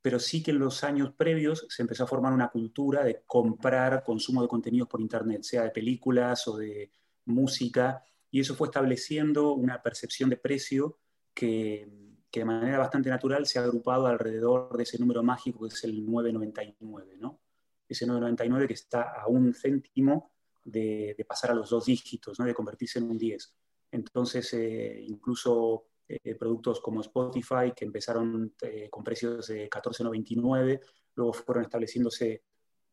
pero sí que en los años previos se empezó a formar una cultura de comprar consumo de contenidos por Internet, sea de películas o de música, y eso fue estableciendo una percepción de precio que, de manera bastante natural se ha agrupado alrededor de ese número mágico que es el 999, ¿no? Ese 999 que está a un céntimo de, pasar a los dos dígitos, ¿no? de convertirse en un 10. Entonces, eh, incluso eh, productos como Spotify, que empezaron eh, con precios de 14,99, luego fueron estableciéndose,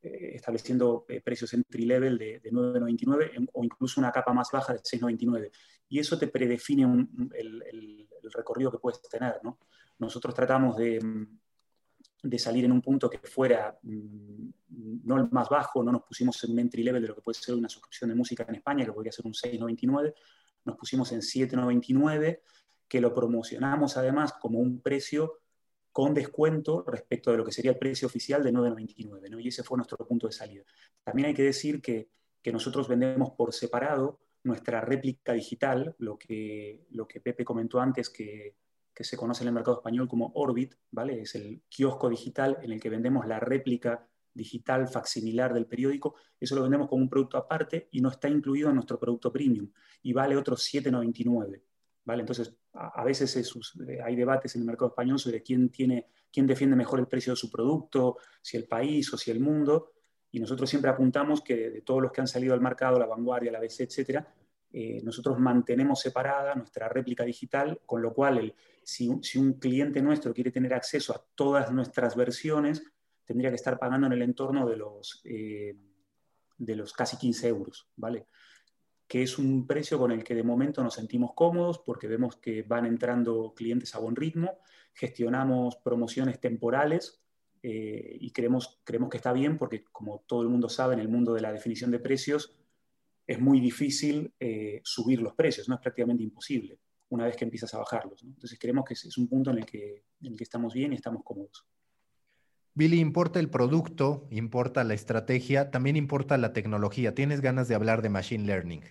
estableciendo precios entry level de, de 9,99 o incluso una capa más baja de 6,99. Y eso te predefine el, el, recorrido que puedes tener. ¿no? Nosotros tratamos de, de salir en un punto que fuera mm, no el más bajo, no nos pusimos en un entry level de lo que puede ser una suscripción de música en España, que podría ser un 6,99, nos pusimos en 7,99 que lo promocionamos además como un precio con descuento respecto de lo que sería el precio oficial de 9,99, ¿no? y ese fue nuestro punto de salida. También hay que decir que, que nosotros vendemos por separado nuestra réplica digital, lo que, lo que Pepe comentó antes, que, que se conoce en el mercado español como Orbit, ¿vale? es el kiosco digital en el que vendemos la réplica digital facsimilar del periódico, eso lo vendemos como un producto aparte y no está incluido en nuestro producto premium y vale otros 7,99. ¿vale? Entonces, a, veces eh, hay debates en el mercado español sobre quién, tiene, quién defiende mejor el precio de su producto, si el país o si el mundo, y nosotros siempre apuntamos que de, todos los que han salido al mercado, la vanguardia, la BC, etcétera, eh, nosotros mantenemos separada nuestra réplica digital, con lo cual si, un cliente nuestro quiere tener acceso a todas nuestras versiones, tendría que estar pagando en el entorno de los, eh, de los casi 15 euros, ¿vale? que es un precio con el que de momento nos sentimos cómodos porque vemos que van entrando clientes a buen ritmo, gestionamos promociones temporales eh, y creemos, creemos que está bien porque, como todo el mundo sabe, en el mundo de la definición de precios es muy difícil eh, subir los precios, no es prácticamente imposible una vez que empiezas a bajarlos. Entonces creemos que es, un punto en el, que, en el que estamos bien y estamos cómodos. Billy, importa el producto, importa la estrategia, también importa la tecnología. ¿Tienes ganas de hablar de Machine Learning?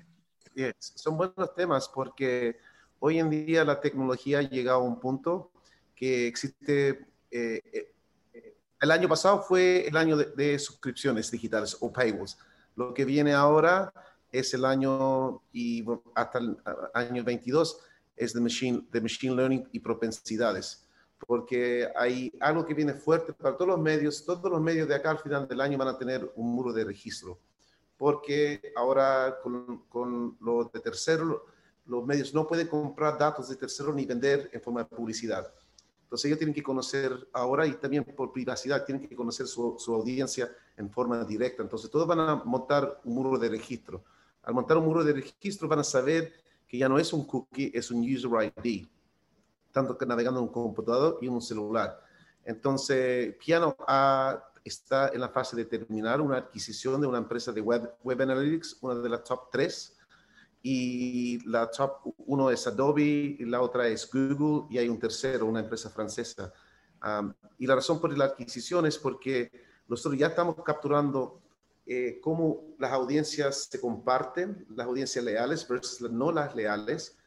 son buenos temas porque hoy en día la tecnología ha llegado a un punto que existe. Eh, eh, el año pasado fue el año de, suscripciones digitales o paywalls. Lo que viene ahora es el año y hasta el año 22 es de machine, de machine learning y propensidades porque hay algo que viene fuerte para todos los medios. Todos los medios de acá al final del año van a tener un muro de registro, porque ahora con, con los de tercero, los medios no pueden comprar datos de tercero ni vender en forma de publicidad. Entonces ellos tienen que conocer ahora y también por privacidad tienen que conocer su, su audiencia en forma directa. Entonces todos van a montar un muro de registro. Al montar un muro de registro van a saber que ya no es un cookie, es un user ID tanto que navegando en un computador y en un celular. Entonces, Piano está en la fase de terminar una adquisición de una empresa de Web, Analytics, una de las top tres, y la top uno es Adobe, la otra es Google y hay un tercero, una empresa francesa. y la razón por la adquisición es porque nosotros ya estamos capturando eh, cómo las audiencias se comparten, las audiencias leales versus no las leales,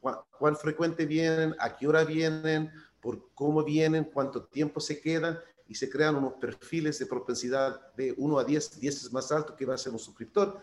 cuán, frecuente vienen, a qué hora vienen, por cómo vienen, cuánto tiempo se quedan y se crean unos perfiles de propensidad de 1 a 10, 10 es más alto que va a ser un suscriptor.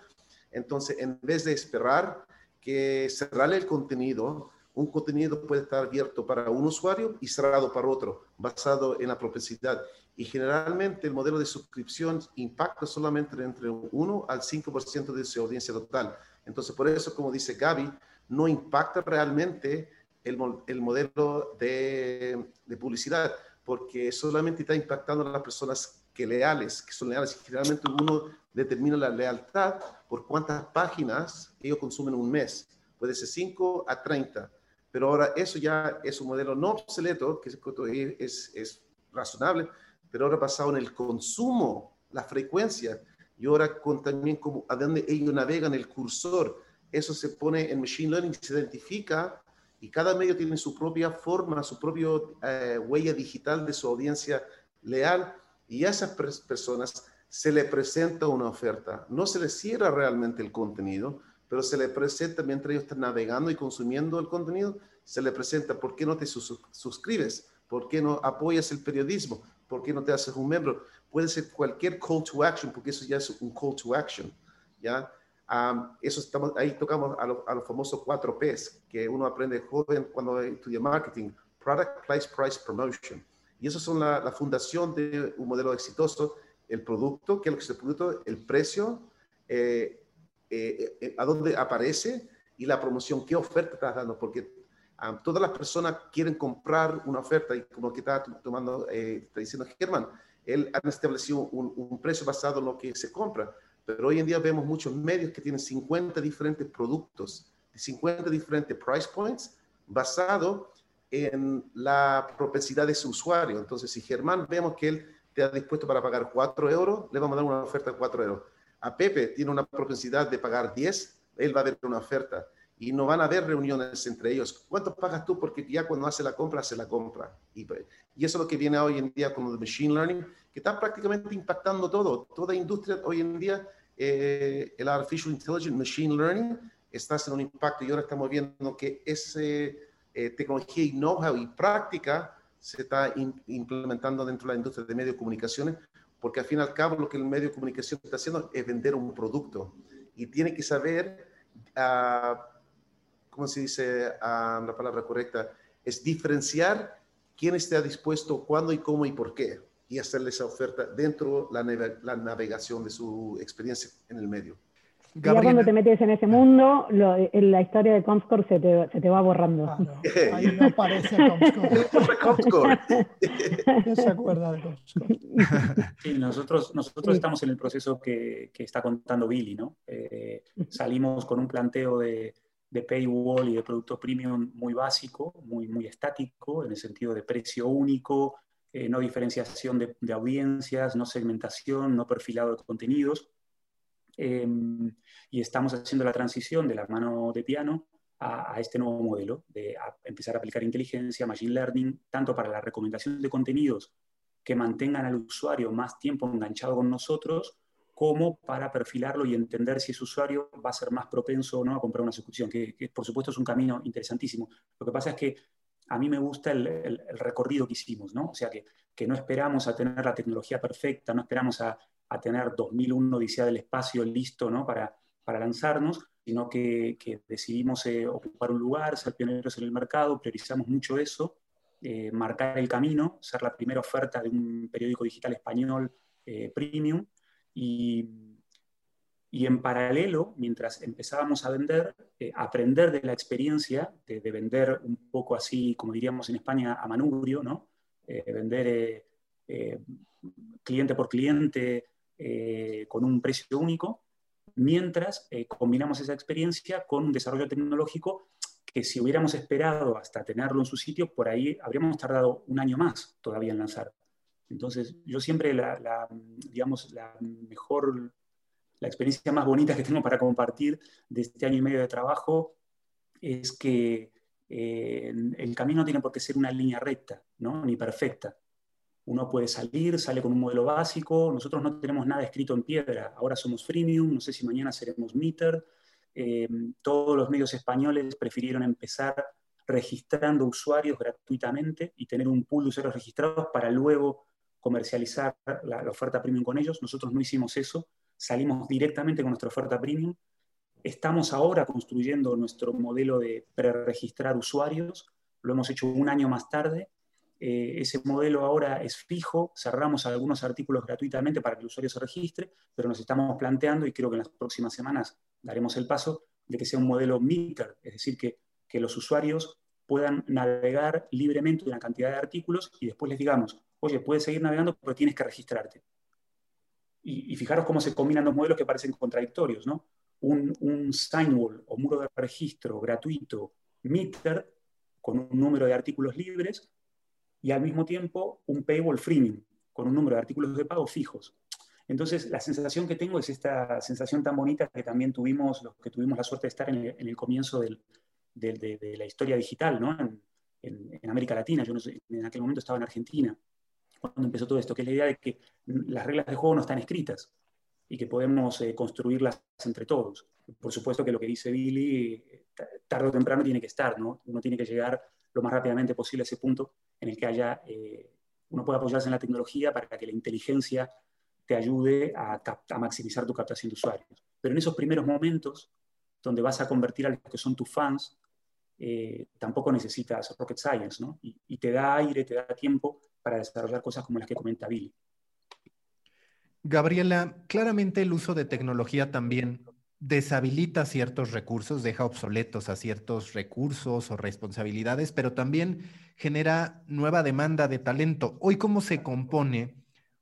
Entonces, en vez de esperar que cerrarle el contenido, un contenido puede estar abierto para un usuario y cerrado para otro, basado en la propensidad. Y generalmente el modelo de suscripción impacta solamente entre 1 al 5% de su audiencia total. Entonces, por eso, como dice Gaby, no impacta realmente el, el modelo de, de, publicidad, porque solamente está impactando a las personas que leales, que son leales. Y generalmente uno determina la lealtad por cuántas páginas ellos consumen un mes. Puede ser 5 a 30. Pero ahora eso ya es un modelo no obsoleto, que es, es, razonable, pero ahora basado en el consumo, la frecuencia, y ahora con también como a dónde ellos navegan el cursor. Eso se pone en Machine Learning, se identifica y cada medio tiene su propia forma, su propia eh, huella digital de su audiencia leal y a esas personas se le presenta una oferta. No se les cierra realmente el contenido, pero se le presenta mientras ellos están navegando y consumiendo el contenido, se le presenta por qué no te suscribes, por qué no apoyas el periodismo, por qué no te haces un miembro. Puede ser cualquier call to action, porque eso ya es un call to action. ¿ya? eso estamos, ahí tocamos a, los famosos cuatro Ps que uno aprende joven cuando estudia marketing, Product, Price, Price, Promotion. Y eso son la, fundación de un modelo exitoso, el producto, que es lo que es el producto, el precio, eh, eh, eh, a dónde aparece y la promoción, qué oferta estás dando, porque todas las personas quieren comprar una oferta y como que está tomando, está diciendo Germán, él ha establecido un, precio basado en lo que se compra, pero hoy en día vemos muchos medios que tienen 50 diferentes productos, 50 diferentes price points basado en la propensidad de su usuario. Entonces, si Germán vemos que él ha dispuesto para pagar 4 euros, le vamos a dar una oferta de 4 euros. A Pepe tiene una propensidad de pagar 10, él va a ver una oferta. Y no van a haber reuniones entre ellos. ¿Cuánto pagas tú? Porque ya cuando hace la compra, hace la compra. Y, eso es lo que viene hoy en día con el machine learning, que está prácticamente impactando todo. Toda industria hoy en día, eh, el artificial intelligence, machine learning, está haciendo un impacto. Y ahora estamos viendo que ese eh, tecnología y know-how y práctica se está implementando dentro de la industria de medios de comunicaciones, porque al fin y al cabo lo que el medio de comunicación está haciendo es vender un producto y tiene que saber, uh, ¿cómo se dice uh, la palabra correcta? Es diferenciar quién está dispuesto, cuándo y cómo y por qué, y hacerle esa oferta dentro de la navegación de su experiencia en el medio. Ya cuando te metes en ese mundo, la historia de Comscore se te, se te va borrando. ahí no aparece Comscore. ¿Quién se acuerda de Comscore? Sí, nosotros, nosotros estamos en el proceso que, que está contando Billy, ¿no? Eh, salimos con un planteo de, de paywall y de producto premium muy básico, muy, muy estático, en el sentido de precio único, eh, no diferenciación de, de audiencias, no segmentación, no perfilado de contenidos Em, y estamos haciendo la transición de la mano de piano a, este nuevo modelo, de empezar a aplicar inteligencia, machine learning, tanto para la recomendación de contenidos que mantengan al usuario más tiempo enganchado con nosotros, como para perfilarlo y entender si ese usuario va a ser más propenso o no a comprar una suscripción, que, por supuesto es un camino interesantísimo. Lo que pasa es que a mí me gusta el, el, el recorrido que hicimos, ¿no? O sea, que, que, no esperamos a tener la tecnología perfecta, no esperamos a, a tener 2001 Odisea del Espacio listo ¿no? para, para lanzarnos, sino que, decidimos eh, ocupar un lugar, ser pioneros en el mercado, priorizamos mucho eso, eh, marcar el camino, ser la primera oferta de un periódico digital español eh, premium y, y, en paralelo, mientras empezábamos a vender, aprender de la experiencia de, de, vender un poco así, como diríamos en España, a manubrio, ¿no? vender cliente por cliente, eh, con un precio único, mientras eh, combinamos esa experiencia con un desarrollo tecnológico que si hubiéramos esperado hasta tenerlo en su sitio, por ahí habríamos tardado un año más todavía en lanzar. Entonces, yo siempre la, digamos, la mejor la experiencia más bonita que tengo para compartir de este año y medio de trabajo es que eh, el camino no tiene por qué ser una línea recta, ¿no? ni perfecta. Uno puede salir, sale con un modelo básico, nosotros no tenemos nada escrito en piedra, ahora somos freemium, no sé si mañana seremos meter. Eh, todos los medios españoles prefirieron empezar registrando usuarios gratuitamente y tener un pool de usuarios registrados para luego comercializar la, la oferta premium con ellos. Nosotros no hicimos eso, salimos directamente con nuestra oferta premium Estamos ahora construyendo nuestro modelo de preregistrar usuarios, lo hemos hecho un año más tarde. Eh, ese modelo ahora es fijo, cerramos algunos artículos gratuitamente para que el usuario se registre, pero nos estamos planteando, y creo que en las próximas semanas daremos el paso, de que sea un modelo meter, es decir, que, que los usuarios puedan navegar libremente una cantidad de artículos y después les digamos, oye, puedes seguir navegando, pero tienes que registrarte. Y, y, fijaros cómo se combinan dos modelos que parecen contradictorios, ¿no? un, un signwall o muro de registro gratuito, meter, con un número de artículos libres, y al mismo tiempo un paywall freemium, con un número de artículos de pago fijos. Entonces, la sensación que tengo es esta sensación tan bonita que también tuvimos, los que tuvimos la suerte de estar en el, comienzo del, de, la historia digital, ¿no? En, en, América Latina. Yo en aquel momento estaba en Argentina, cuando empezó todo esto, que es la idea de que las reglas de juego no están escritas y que podemos eh, construirlas entre todos. Por supuesto que lo que dice Billy, tarde o temprano tiene que estar, ¿no? Uno tiene que llegar lo más rápidamente posible a ese punto en el que haya, eh, uno pueda apoyarse en la tecnología para que la inteligencia te ayude a, maximizar tu captación de usuarios. Pero en esos primeros momentos, donde vas a convertir a los que son tus fans, eh, tampoco necesitas rocket science, ¿no? Y, y te da aire, te da tiempo para desarrollar cosas como las que comenta Billy. Gabriela, claramente el uso de tecnología también deshabilita ciertos recursos, deja obsoletos a ciertos recursos o responsabilidades, pero también genera nueva demanda de talento. Hoy, ¿cómo se compone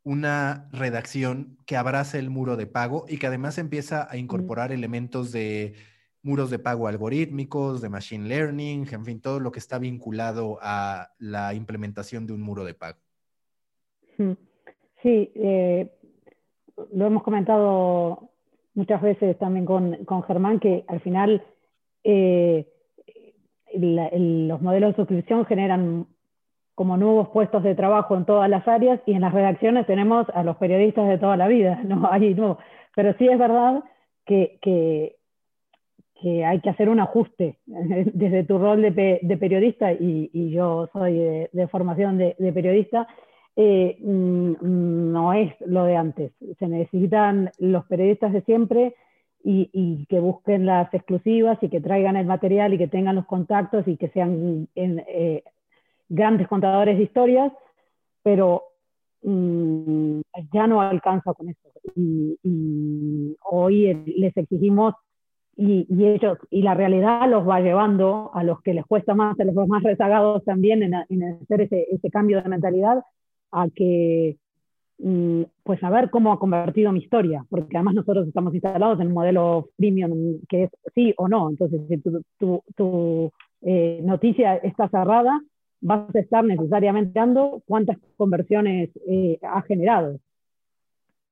una redacción que abraza el muro de pago y que además empieza a incorporar elementos de muros de pago algorítmicos, de machine learning, en fin, todo lo que está vinculado a la implementación de un muro de pago? Sí, eh, lo hemos comentado muchas veces también con, con Germán, que al final eh, los modelos de suscripción generan como nuevos puestos de trabajo en todas las áreas y en las redacciones tenemos a los periodistas de toda la vida, no hay no. Pero sí es verdad que, que, hay que hacer un ajuste desde tu rol de, de periodista y, y, yo soy de, de formación de, periodista eh, mm, no es lo de antes. Se necesitan los periodistas de siempre y, que busquen las exclusivas y que traigan el material y que tengan los contactos y que sean eh, grandes contadores de historias, pero mm, ya no alcanza con eso. Y, hoy les exigimos y, ellos, y la realidad los va llevando a los que les cuesta más, a los más rezagados también en, hacer ese, ese, cambio de mentalidad, a que, mm, pues a ver cómo ha convertido mi historia, porque además nosotros estamos instalados en un modelo premium que es sí o no, entonces si tu, tu, eh, noticia está cerrada, vas a estar necesariamente dando cuántas conversiones eh, ha generado.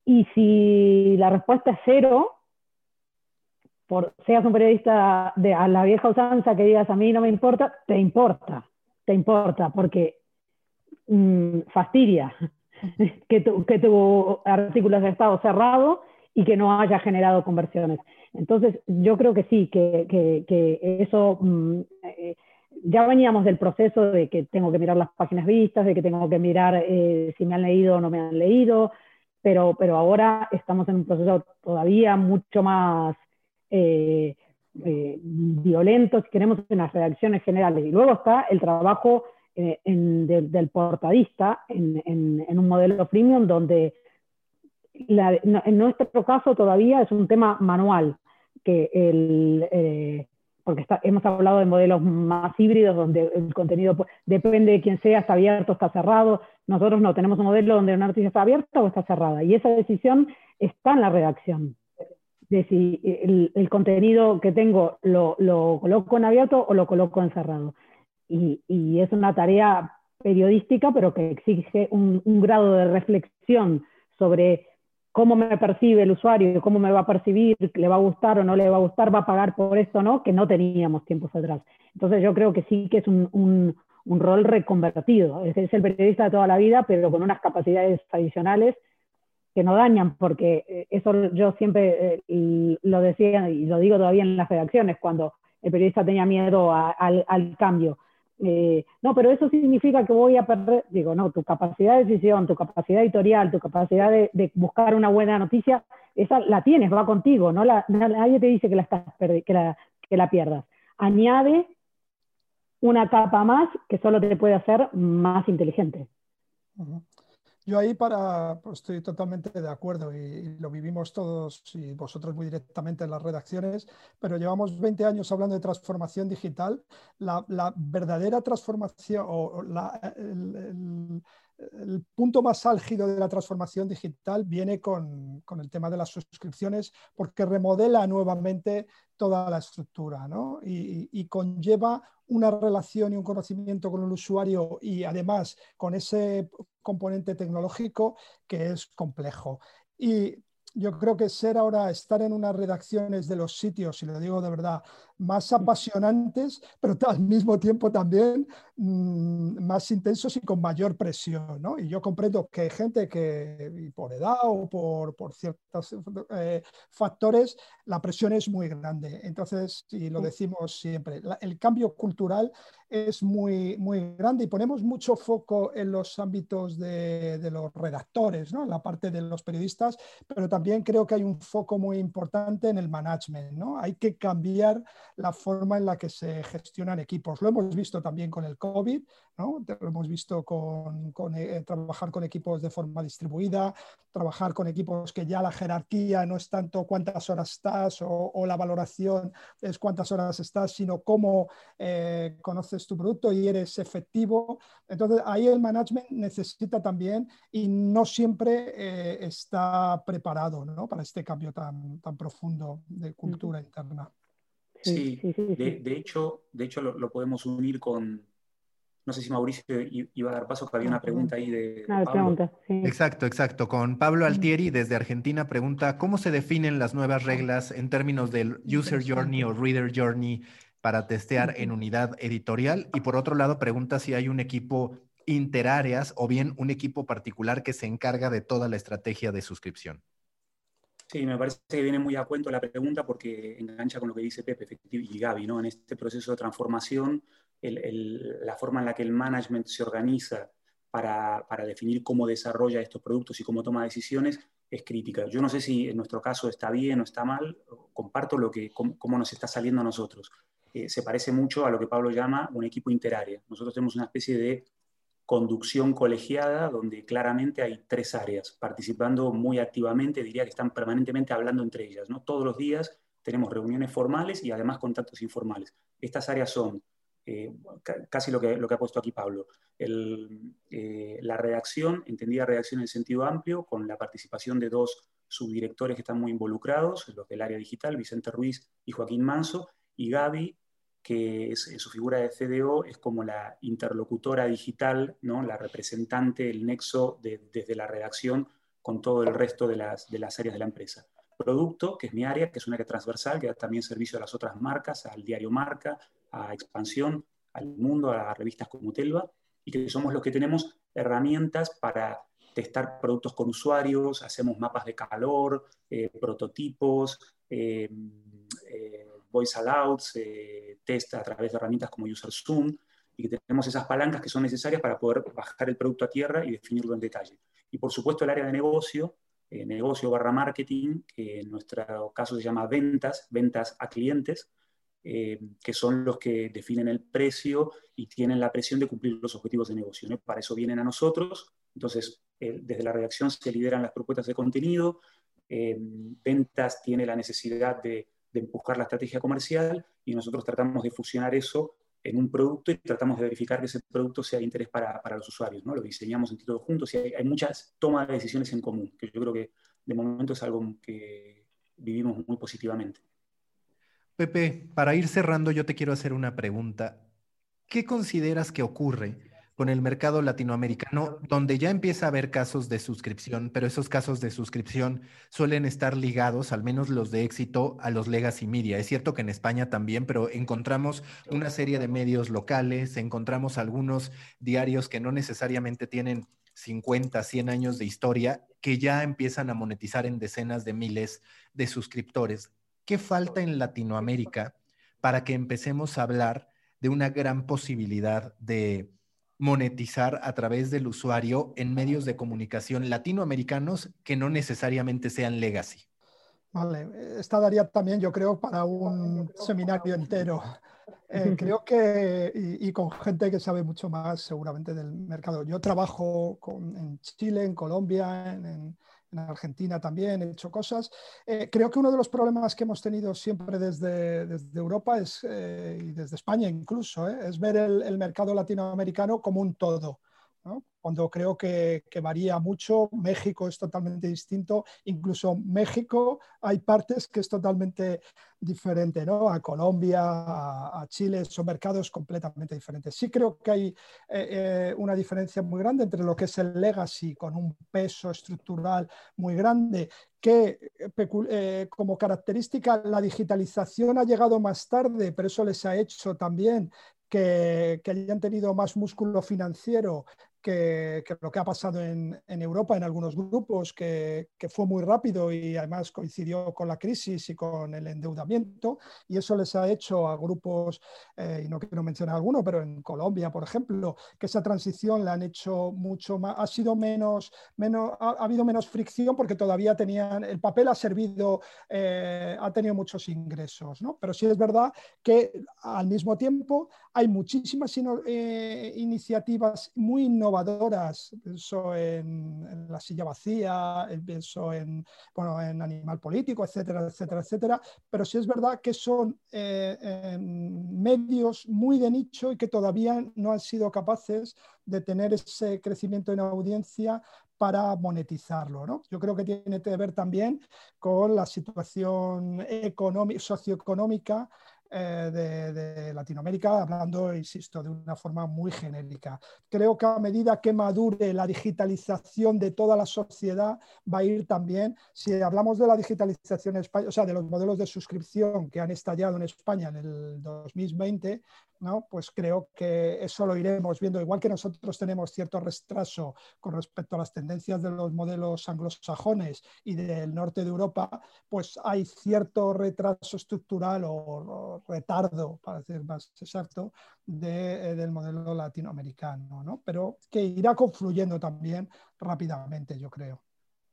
Y si la respuesta es cero, por, seas un periodista de a la vieja usanza que digas a mí no me importa, te importa, te importa, porque Mm, fastidia que tu, que tu artículo haya estado cerrado y que no haya generado conversiones. Entonces, yo creo que sí, que, que, eso, mm, eh, ya veníamos del proceso de que tengo que mirar las páginas vistas, de que tengo que mirar eh, si me han leído o no me han leído, pero, pero ahora estamos en un proceso todavía mucho más eh, violento, si queremos, en las redacciones generales. Y luego está el trabajo eh, del portadista en, un modelo premium donde en nuestro caso todavía es un tema manual, que el, eh, porque hemos hablado de modelos más híbridos donde el contenido depende de quién sea, está abierto, está cerrado. Nosotros no, tenemos un modelo donde una noticia está abierta o está cerrada. Y esa decisión está en la redacción. De si el, el contenido que tengo lo, lo, coloco en abierto o lo coloco en cerrado y, es una tarea periodística, pero que exige un, grado de reflexión sobre cómo me percibe el usuario, cómo me va a percibir, le va a gustar o no le va a gustar, va a pagar por esto o no, que no teníamos tiempos atrás. Entonces yo creo que sí que es un, un, rol reconvertido. Es, es, el periodista de toda la vida, pero con unas capacidades adicionales que no dañan, porque eh, eso yo siempre eh, lo decía y lo digo todavía en las redacciones, cuando el periodista tenía miedo al cambio eh, no, pero eso significa que voy a perder, digo, no, tu capacidad de decisión, tu capacidad editorial, tu capacidad de, buscar una buena noticia, esa la tienes, va contigo, ¿no? La, nadie te dice que la, estás que la, que la pierdas. Añade una capa más que solo te puede hacer más inteligente. Uh. Yo ahí para, pues estoy totalmente de acuerdo y, lo vivimos todos y vosotros muy directamente en las redacciones, pero llevamos 20 años hablando de transformación digital. La, la verdadera transformación o la, el, punto más álgido de la transformación digital viene con, con, el tema de las suscripciones porque remodela nuevamente toda la estructura ¿no? y, y conlleva una relación y un conocimiento con el usuario y además con ese componente tecnológico que es complejo. Y yo creo que ser ahora, estar en unas redacciones de los sitios, y lo digo de verdad, más apasionantes, pero al mismo tiempo también mmm, más intensos y con mayor presión. ¿no? Y yo comprendo que hay gente que, por edad o por, por ciertos eh, factores, la presión es muy grande. Entonces, y lo decimos siempre, la, el cambio cultural es muy, muy grande y ponemos mucho foco en los ámbitos de, los redactores, ¿no? en la parte de los periodistas, pero también creo que hay un foco muy importante en el management. ¿no? Hay que cambiar la forma en la que se gestionan equipos. Lo hemos visto también con el COVID, ¿no? lo hemos visto con, eh, trabajar con equipos de forma distribuida, trabajar con equipos que ya la jerarquía no es tanto cuántas horas estás o, o la valoración es cuántas horas estás, sino cómo eh, conoces tu producto y eres efectivo. Entonces ahí el management necesita también y no siempre eh, está preparado ¿no? para este cambio tan, tan profundo de cultura interna. Sí, de, de, hecho, de hecho lo, lo, podemos unir con, no sé si Mauricio iba a dar paso, que había una pregunta ahí de, ah, pregunta, sí. Exacto, exacto. Con Pablo Altieri desde Argentina pregunta, ¿cómo se definen las nuevas reglas en términos del user journey o reader journey para testear en unidad editorial? Y por otro lado pregunta si hay un equipo interáreas o bien un equipo particular que se encarga de toda la estrategia de suscripción. Sí, me parece que viene muy a cuento la pregunta porque engancha con lo que dice Pepe y Gaby, ¿no? En este proceso de transformación, el, el, la forma en la que el management se organiza para, para, definir cómo desarrolla estos productos y cómo toma decisiones es crítica. Yo no sé si en nuestro caso está bien o está mal, comparto lo que, cómo, cómo nos está saliendo a nosotros. Eh, se parece mucho a lo que Pablo llama un equipo interárea. Nosotros tenemos una especie de conducción colegiada, donde claramente hay tres áreas participando muy activamente, diría que están permanentemente hablando entre ellas. ¿no? Todos los días tenemos reuniones formales y además contactos informales. Estas áreas son eh, casi lo que, lo que ha puesto aquí Pablo. Eh, la redacción, entendida redacción en sentido amplio, con la participación de dos subdirectores que están muy involucrados, los del área digital, Vicente Ruiz y Joaquín Manso, y Gaby, que es, en su figura de CDO es como la interlocutora digital, ¿no? la representante, el nexo de, desde la redacción con todo el resto de las, de las áreas de la empresa. Producto, que es mi área, que es una área transversal, que da también servicio a las otras marcas, al diario Marca, a Expansión, al mundo, a revistas como Telva, y que somos los que tenemos herramientas para testar productos con usuarios, hacemos mapas de calor, eh, prototipos, eh, eh, voice alouds, eh, test a través de herramientas como UserZoom, y que tenemos esas palancas que son necesarias para poder bajar el producto a tierra y definirlo en detalle. Y por supuesto el área de negocio, eh, negocio barra marketing, que en nuestro caso se llama ventas, ventas a clientes, eh, que son los que definen el precio y tienen la presión de cumplir los objetivos de negocio. Para eso vienen a nosotros, entonces desde la redacción se lideran las propuestas de contenido, eh, ventas tiene la necesidad de de empujar la estrategia comercial y nosotros tratamos de fusionar eso en un producto y tratamos de verificar que ese producto sea de interés para, para los usuarios. ¿no? Lo diseñamos entre todos juntos y hay, hay, muchas tomas de decisiones en común, que yo creo que de momento es algo que vivimos muy positivamente. Pepe, para ir cerrando, yo te quiero hacer una pregunta. ¿Qué consideras que ocurre con el mercado latinoamericano, donde ya empieza a haber casos de suscripción, pero esos casos de suscripción suelen estar ligados, al menos los de éxito, a los legacy media. Es cierto que en España también, pero encontramos una serie de medios locales, encontramos algunos diarios que no necesariamente tienen 50, 100 años de historia, que ya empiezan a monetizar en decenas de miles de suscriptores. ¿Qué falta en Latinoamérica para que empecemos a hablar de una gran posibilidad de monetizar a través del usuario en medios de comunicación latinoamericanos que no necesariamente sean legacy. Vale, esta daría también, yo creo, para un seminario entero. Eh, creo que, y, con gente que sabe mucho más seguramente del mercado. Yo trabajo en Chile, en Colombia, en, en Argentina también he hecho cosas. Eh, creo que uno de los problemas que hemos tenido siempre desde, desde Europa es, eh, y desde España incluso, eh, es ver el, mercado latinoamericano como un todo. Cuando creo que, varía mucho. México es totalmente distinto, incluso México hay partes que es totalmente diferente, ¿no? A Colombia, a, Chile, son mercados completamente diferentes. Sí creo que hay eh, eh, una diferencia muy grande entre lo que es el legacy con un peso estructural muy grande que eh, como característica la digitalización ha llegado más tarde, pero eso les ha hecho también que, hayan tenido más músculo financiero que, lo que ha pasado en, Europa en algunos grupos, que, fue muy rápido y además coincidió con la crisis y con el endeudamiento, y eso les ha hecho a grupos, eh, y no quiero mencionar alguno, pero en Colombia, por ejemplo, que esa transición la han hecho mucho más, ha sido menos, menos ha, habido menos fricción porque todavía tenían, el papel ha servido, eh, ha tenido muchos ingresos, ¿no? Pero sí es verdad que al mismo tiempo hay muchísimas eh, iniciativas muy innovadoras innovadoras, pienso en, la silla vacía, pienso en, bueno, en animal político, etcétera, etcétera, etcétera, pero sí es verdad que son eh, medios muy de nicho y que todavía no han sido capaces de tener ese crecimiento en audiencia para monetizarlo. ¿no? Yo creo que tiene que ver también con la situación socioeconómica eh, de, Latinoamérica, hablando, insisto, de una forma muy genérica. Creo que a medida que madure la digitalización de toda la sociedad, va a ir también, si hablamos de la digitalización en España, o sea, de los modelos de suscripción que han estallado en España en el 2020, ¿no? pues creo que eso lo iremos viendo. Igual que nosotros tenemos cierto retraso con respecto a las tendencias de los modelos anglosajones y del norte de Europa, pues hay cierto retraso estructural o retardo, para ser más exacto, eh, del modelo latinoamericano, ¿no? pero que irá confluyendo también rápidamente, yo creo.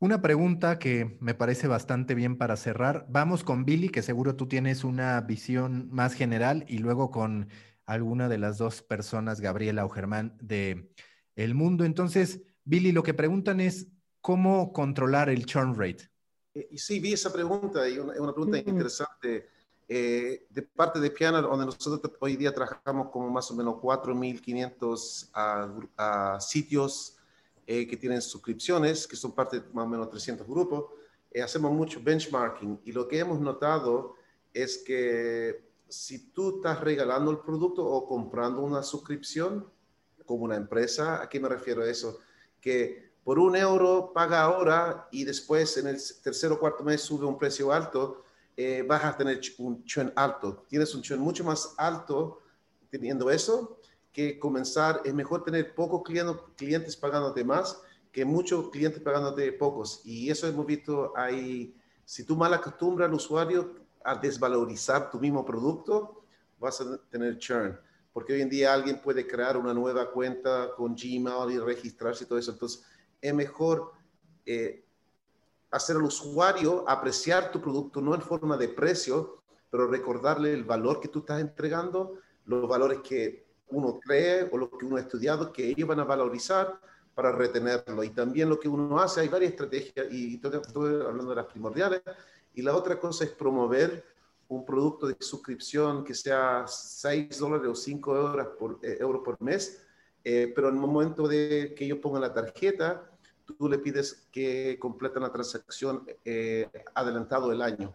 Una pregunta que me parece bastante bien para cerrar. Vamos con Billy, que seguro tú tienes una visión más general, y luego con alguna de las dos personas, Gabriela o Germán, de El Mundo. Entonces, Billy, lo que preguntan es, ¿cómo controlar el churn rate? Eh, y sí, vi esa pregunta y una, una pregunta interesante eh, de parte de Piano, donde nosotros hoy día trabajamos como más o menos 4.500 a, sitios eh, que tienen suscripciones, que son parte de más o menos 300 grupos, eh, hacemos mucho benchmarking y lo que hemos notado es que si tú estás regalando el producto o comprando una suscripción como una empresa, ¿a qué me refiero a eso? Que por un euro paga ahora y después en el tercer o cuarto mes sube un precio alto, eh, vas a tener un churn alto. Tienes un churn mucho más alto teniendo eso que comenzar. Es mejor tener pocos clientes, clientes pagándote más que muchos clientes pagándote pocos. Y eso hemos visto ahí. Si tú mal acostumbras al usuario a desvalorizar tu mismo producto, vas a tener churn. Porque hoy en día alguien puede crear una nueva cuenta con Gmail y registrarse y todo eso. Entonces, es mejor eh, hacer al usuario apreciar tu producto no en forma de precio, pero recordarle el valor que tú estás entregando, los valores que uno cree o lo que uno ha estudiado, que ellos van a valorizar para retenerlo. Y también lo que uno hace, hay varias estrategias, y estoy hablando de las primordiales, y la otra cosa es promover un producto de suscripción que sea 6 dólares o 5 euros por, eh, por mes, eh, pero en el momento de que ellos pongan la tarjeta, tú le pides que completen la transacción eh, adelantado el año.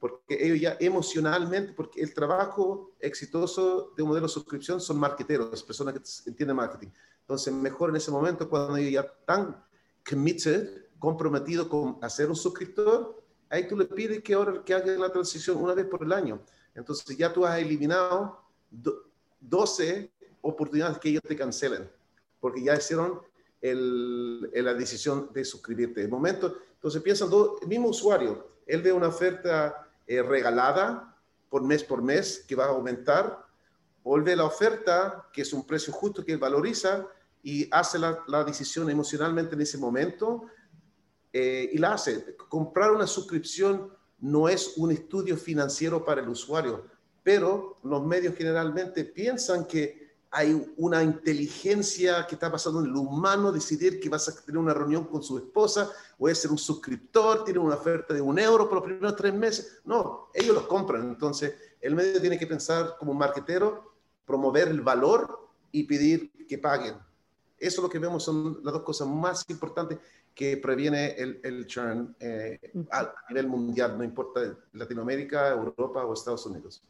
Porque ellos ya emocionalmente, porque el trabajo exitoso de un modelo de suscripción son marketeros, personas que entienden marketing. Entonces, mejor en ese momento, cuando ellos ya están committed, comprometidos con hacer un suscriptor, ahí tú le pides que ahora que haga la transición una vez por el año. Entonces, ya tú has eliminado 12 oportunidades que ellos te cancelen, porque ya hicieron el, la decisión de suscribirte. De momento, entonces piensan, el mismo usuario, él ve una oferta eh, regalada por mes por mes que va a aumentar, o él ve la oferta que es un precio justo que él valoriza y hace la, la decisión emocionalmente en ese momento eh, y la hace. Comprar una suscripción no es un estudio financiero para el usuario, pero los medios generalmente piensan que hay una inteligencia que está pasando en el humano, decidir que vas a tener una reunión con su esposa, o es ser un suscriptor, tiene una oferta de un euro por los primeros tres meses. No, ellos los compran. Entonces, el medio tiene que pensar como un marketero, promover el valor y pedir que paguen. Eso es lo que vemos, son las dos cosas más importantes que previene el, el churn eh, a nivel mundial, no importa Latinoamérica, Europa o Estados Unidos.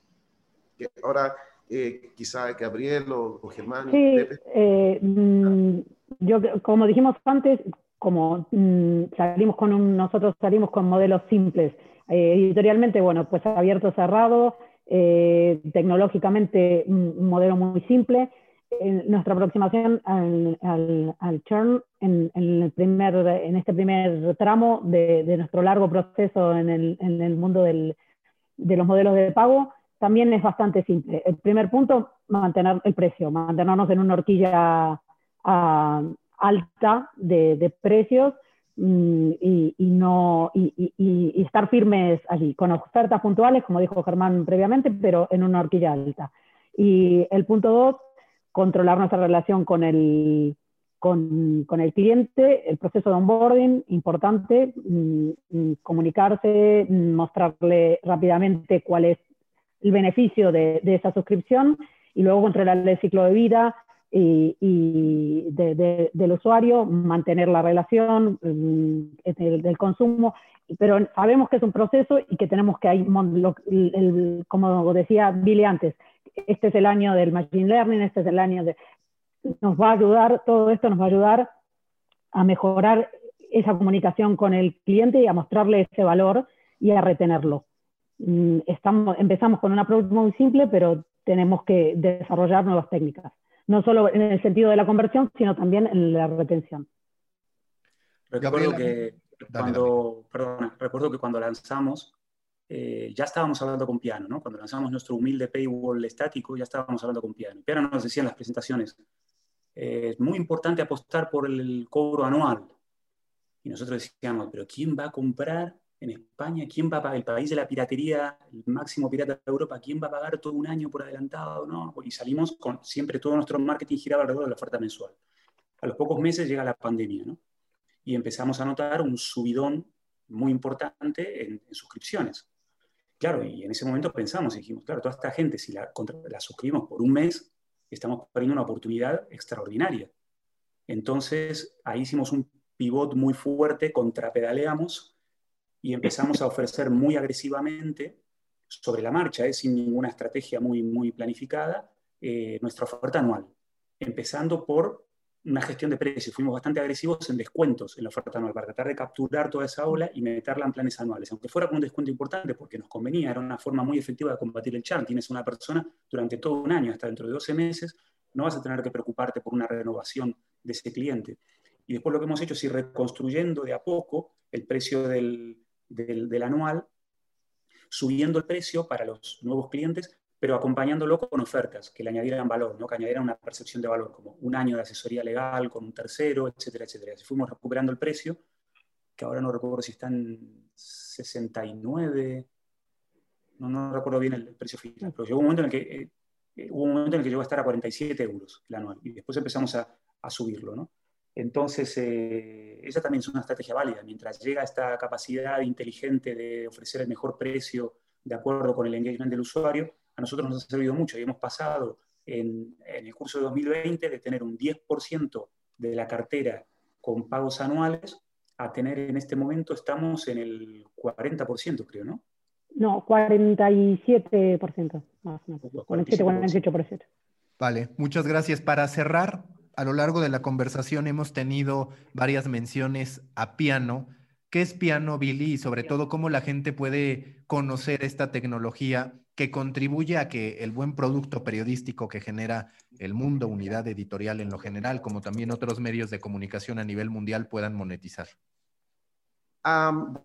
Que ahora, eh, quizá Gabriel o, Germán. Sí, eh, mm, yo, como dijimos antes, como mm, salimos con un, nosotros salimos con modelos simples. Eh, editorialmente, bueno, pues abierto, cerrado, tecnológicamente un modelo muy simple. Nuestra aproximación al, al, churn en, el primer, en este primer tramo de, de nuestro largo proceso en el, en el mundo del, de los modelos de pago también es bastante simple. El primer punto, mantener el precio, mantenernos en una horquilla ah, alta de, precios mm, y, no, y, estar firmes allí, con ofertas puntuales, como dijo Germán previamente, pero en una horquilla alta. Y el punto dos, controlar nuestra relación con el, con, el cliente, el proceso de onboarding, importante, mm, mm, comunicarse, mostrarle rápidamente cuál es el beneficio de, esa suscripción y luego controlar el ciclo de vida y, del usuario, mantener la relación mm, del, consumo, pero sabemos que es un proceso y que tenemos que, hay, como decía Billy antes, este es el año del Machine Learning, este es el año de... Nos va a ayudar, todo esto nos va a ayudar a mejorar esa comunicación con el cliente y a mostrarle ese valor y a retenerlo. Mm, estamos, empezamos con un approach muy simple, pero tenemos que desarrollar nuevas técnicas, no solo en el sentido de la conversión, sino también en la retención. Recuerdo que, cuando, recuerdo que cuando lanzamos, eh, ya estábamos hablando con Piano, ¿no? Cuando lanzamos nuestro humilde paywall estático, ya estábamos hablando con Piano. Piano nos decía en las presentaciones, eh, es muy importante apostar por el cobro anual. Y nosotros decíamos, pero ¿quién va a comprar en España, ¿quién va a pagar? El país de la piratería, el máximo pirata de Europa, ¿quién va a pagar todo un año por adelantado? ¿no? Y salimos con siempre todo nuestro marketing giraba alrededor de la oferta mensual. A los pocos meses llega la pandemia, ¿no? Y empezamos a notar un subidón muy importante en, suscripciones. Claro, y en ese momento pensamos y dijimos, claro, toda esta gente, si la, la suscribimos por un mes, estamos perdiendo una oportunidad extraordinaria. Entonces, ahí hicimos un pivot muy fuerte, contrapedaleamos y empezamos a ofrecer muy agresivamente sobre la marcha, ¿eh? sin ninguna estrategia muy, muy planificada, eh, nuestra oferta anual, empezando por una gestión de precios. Fuimos bastante agresivos en descuentos en la oferta anual para tratar de capturar toda esa ola y meterla en planes anuales, aunque fuera con un descuento importante porque nos convenía, era una forma muy efectiva de combatir el churn. Tienes una persona durante todo un año, hasta dentro de 12 meses, no vas a tener que preocuparte por una renovación de ese cliente. Y después lo que hemos hecho es ir reconstruyendo de a poco el precio del, del, anual, subiendo el precio para los nuevos clientes, pero acompañándolo con ofertas que le añadieran valor, ¿no? que añadieran una percepción de valor, como un año de asesoría legal con un tercero, etcétera, etcétera. Así fuimos recuperando el precio, que ahora no recuerdo si está en 69, no, no recuerdo bien el precio final, pero llegó un momento en el que, eh, hubo un momento en el que llegó a estar a 47 euros el anual, y después empezamos a, a subirlo, ¿no? Entonces, eh, esa también es una estrategia válida. Mientras llega esta capacidad inteligente de ofrecer el mejor precio de acuerdo con el engagement del usuario, a nosotros nos ha servido mucho y hemos pasado en, el curso de 2020 de tener un 10% de la cartera con pagos anuales a tener en este momento, estamos en el 40%, creo, ¿no? No, 47%, más o menos. 47, 48%. Vale, muchas gracias. Para cerrar, a lo largo de la conversación hemos tenido varias menciones a piano. ¿Qué es piano, Billy? Y sobre todo, ¿cómo la gente puede conocer esta tecnología que contribuye a que el buen producto periodístico que genera el mundo, unidad editorial en lo general, como también otros medios de comunicación a nivel mundial puedan monetizar?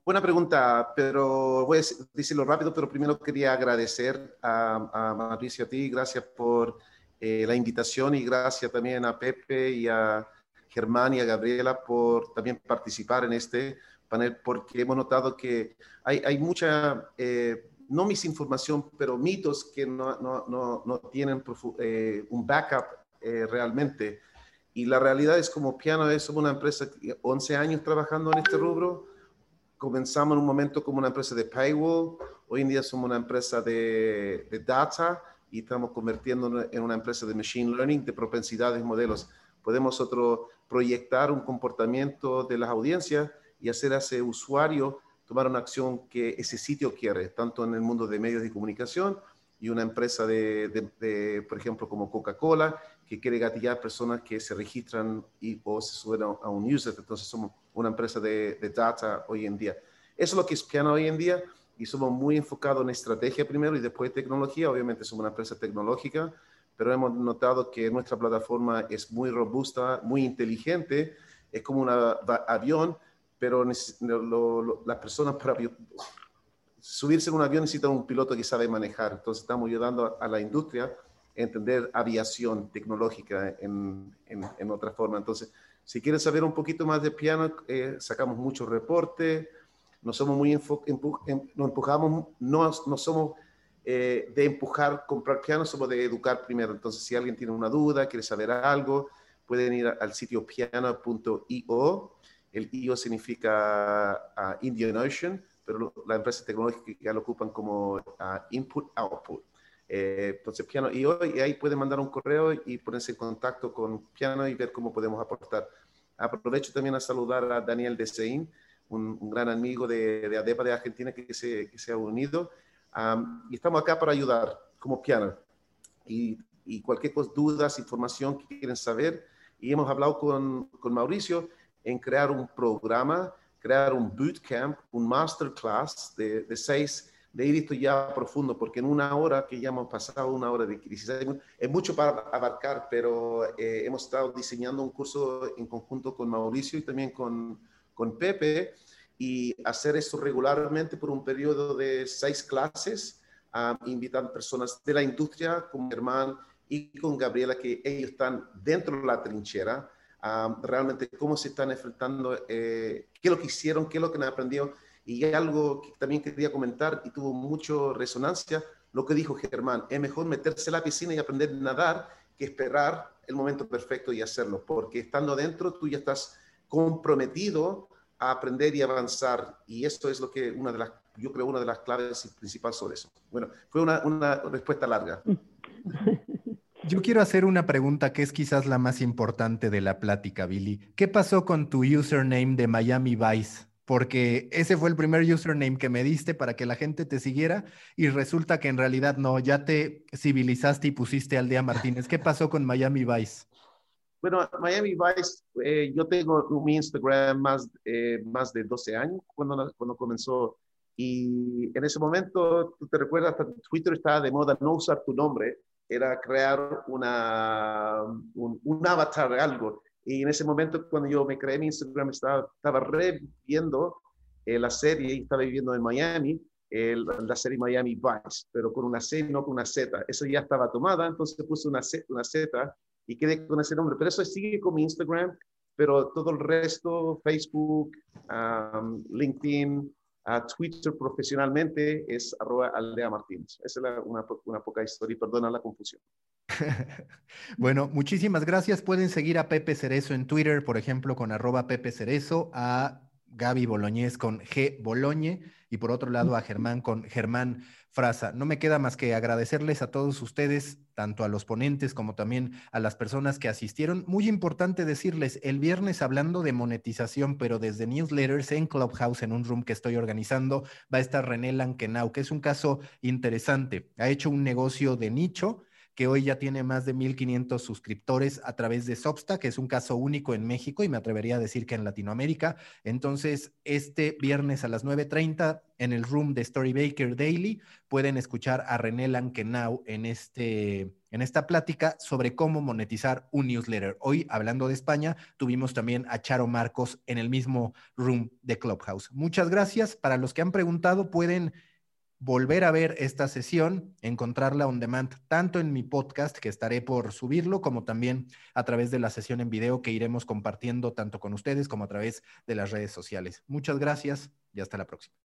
buena pregunta, pero voy a decirlo rápido, pero primero quería agradecer a, a Mauricio a ti, gracias por eh, la invitación y gracias también a Pepe y a Germán y a Gabriela por también participar en este panel, porque hemos notado que hay, hay mucha, eh, no misinformación, pero mitos que no, no, no, no tienen eh, un backup realmente. Y la realidad es como Piano es una empresa, 11 años trabajando en este rubro, comenzamos en un momento como una empresa de paywall, hoy en día somos una empresa de, de data, y estamos convirtiendo en una empresa de machine learning, de propensidades, modelos. Podemos nosotros proyectar un comportamiento de las audiencias y hacer a ese usuario tomar una acción que ese sitio quiere, tanto en el mundo de medios de comunicación y una empresa de, por ejemplo, como Coca-Cola, que quiere gatillar personas que se registran y, o se suben a, un user. Entonces somos una empresa de, de data hoy en día. Eso es lo que es Piano hoy en día y somos muy enfocados en estrategia primero y después tecnología. Obviamente somos una empresa tecnológica, pero hemos notado que nuestra plataforma es muy robusta, muy inteligente, es como un avión, pero las personas para subirse en un avión necesitan un piloto que sabe manejar. Entonces estamos ayudando a, la industria a entender aviación tecnológica en, en, otra forma. Entonces, si quieres saber un poquito más de piano, eh, sacamos muchos reportes no somos muy em, no empujamos, no, no somos eh, de empujar comprar piano, somos de educar primero. Entonces, si alguien tiene una duda, quiere saber algo, pueden ir al sitio piano.io. El IO significa uh, Indian Ocean, pero la empresa tecnológica ya lo ocupan como uh, Input Output. Eh, entonces, Piano.io, y ahí pueden mandar un correo y ponerse en contacto con Piano y ver cómo podemos aportar. Aprovecho también a saludar a Daniel Desein, un, gran amigo de, de, ADEPA de Argentina que se, que se ha unido. y estamos acá para ayudar como piano. Y, y cualquier cosa, dudas, información que quieren saber. Y hemos hablado con, con Mauricio en crear un programa, crear un bootcamp, un masterclass de, de seis, de ir esto ya profundo, porque en una hora que ya hemos pasado, una hora de crisis, es mucho para abarcar, pero eh, hemos estado diseñando un curso en conjunto con Mauricio y también con, con Pepe y hacer eso regularmente por un periodo de seis clases, invitando personas de la industria como Germán y con Gabriela, que ellos están dentro de la trinchera, realmente cómo se están enfrentando, eh, qué es lo que hicieron, qué es lo que han aprendido. Y algo que también quería comentar y tuvo mucho resonancia, lo que dijo Germán, es mejor meterse a la piscina y aprender a nadar que esperar el momento perfecto y hacerlo, porque estando dentro tú ya estás comprometido a aprender y avanzar. Y esto es lo que una de las, yo creo, una de las claves principales sobre eso. Bueno, fue una, una respuesta larga. Yo quiero hacer una pregunta que es quizás la más importante de la plática, Billy. ¿Qué pasó con tu username de Miami Vice? Porque ese fue el primer username que me diste para que la gente te siguiera y resulta que en realidad no, ya te civilizaste y pusiste al día Martínez. ¿Qué pasó con Miami Vice? Bueno, Miami Vice, eh, yo tengo mi Instagram más, eh, más de 12 años cuando, cuando comenzó. Y en ese momento, tú te recuerdas, Twitter estaba de moda no usar tu nombre, era crear una, un, un avatar, algo. Y en ese momento, cuando yo me creé mi Instagram, estaba, estaba reviendo eh, la serie y estaba viviendo en Miami, la serie Miami Vice, pero con una C, no con una Z. Eso ya estaba tomada, entonces puse una Z, una Z y quedé con ese nombre. Pero eso sigue con mi Instagram, pero todo el resto, Facebook, LinkedIn, Twitter profesionalmente es arroba aldea Martínez. Esa es una, una poca historia y perdona la confusión. bueno, muchísimas gracias. Pueden seguir a Pepe Cerezo en Twitter, por ejemplo, con arroba Pepe Cerezo, a Gaby Boloñez con G Boloñe y por otro lado a Germán con Germán No me queda más que agradecerles a todos ustedes, tanto a los ponentes como también a las personas que asistieron. Muy importante decirles, el viernes hablando de monetización, pero desde newsletters en Clubhouse, en un room que estoy organizando, va a estar René Lankenau, que es un caso interesante. Ha hecho un negocio de nicho que hoy ya tiene más de 1.500 suscriptores a través de Substack, que es un caso único en México y me atrevería a decir que en Latinoamérica. Entonces, este viernes a las 9.30 en el room de Storybaker Daily pueden escuchar a René Lankenau en, este, en esta plática sobre cómo monetizar un newsletter. Hoy, hablando de España, tuvimos también a Charo Marcos en el mismo room de Clubhouse. Muchas gracias. Para los que han preguntado, pueden volver a ver esta sesión, encontrarla on demand tanto en mi podcast, que estaré por subirlo, como también a través de la sesión en video que iremos compartiendo tanto con ustedes como a través de las redes sociales. Muchas gracias y hasta la próxima.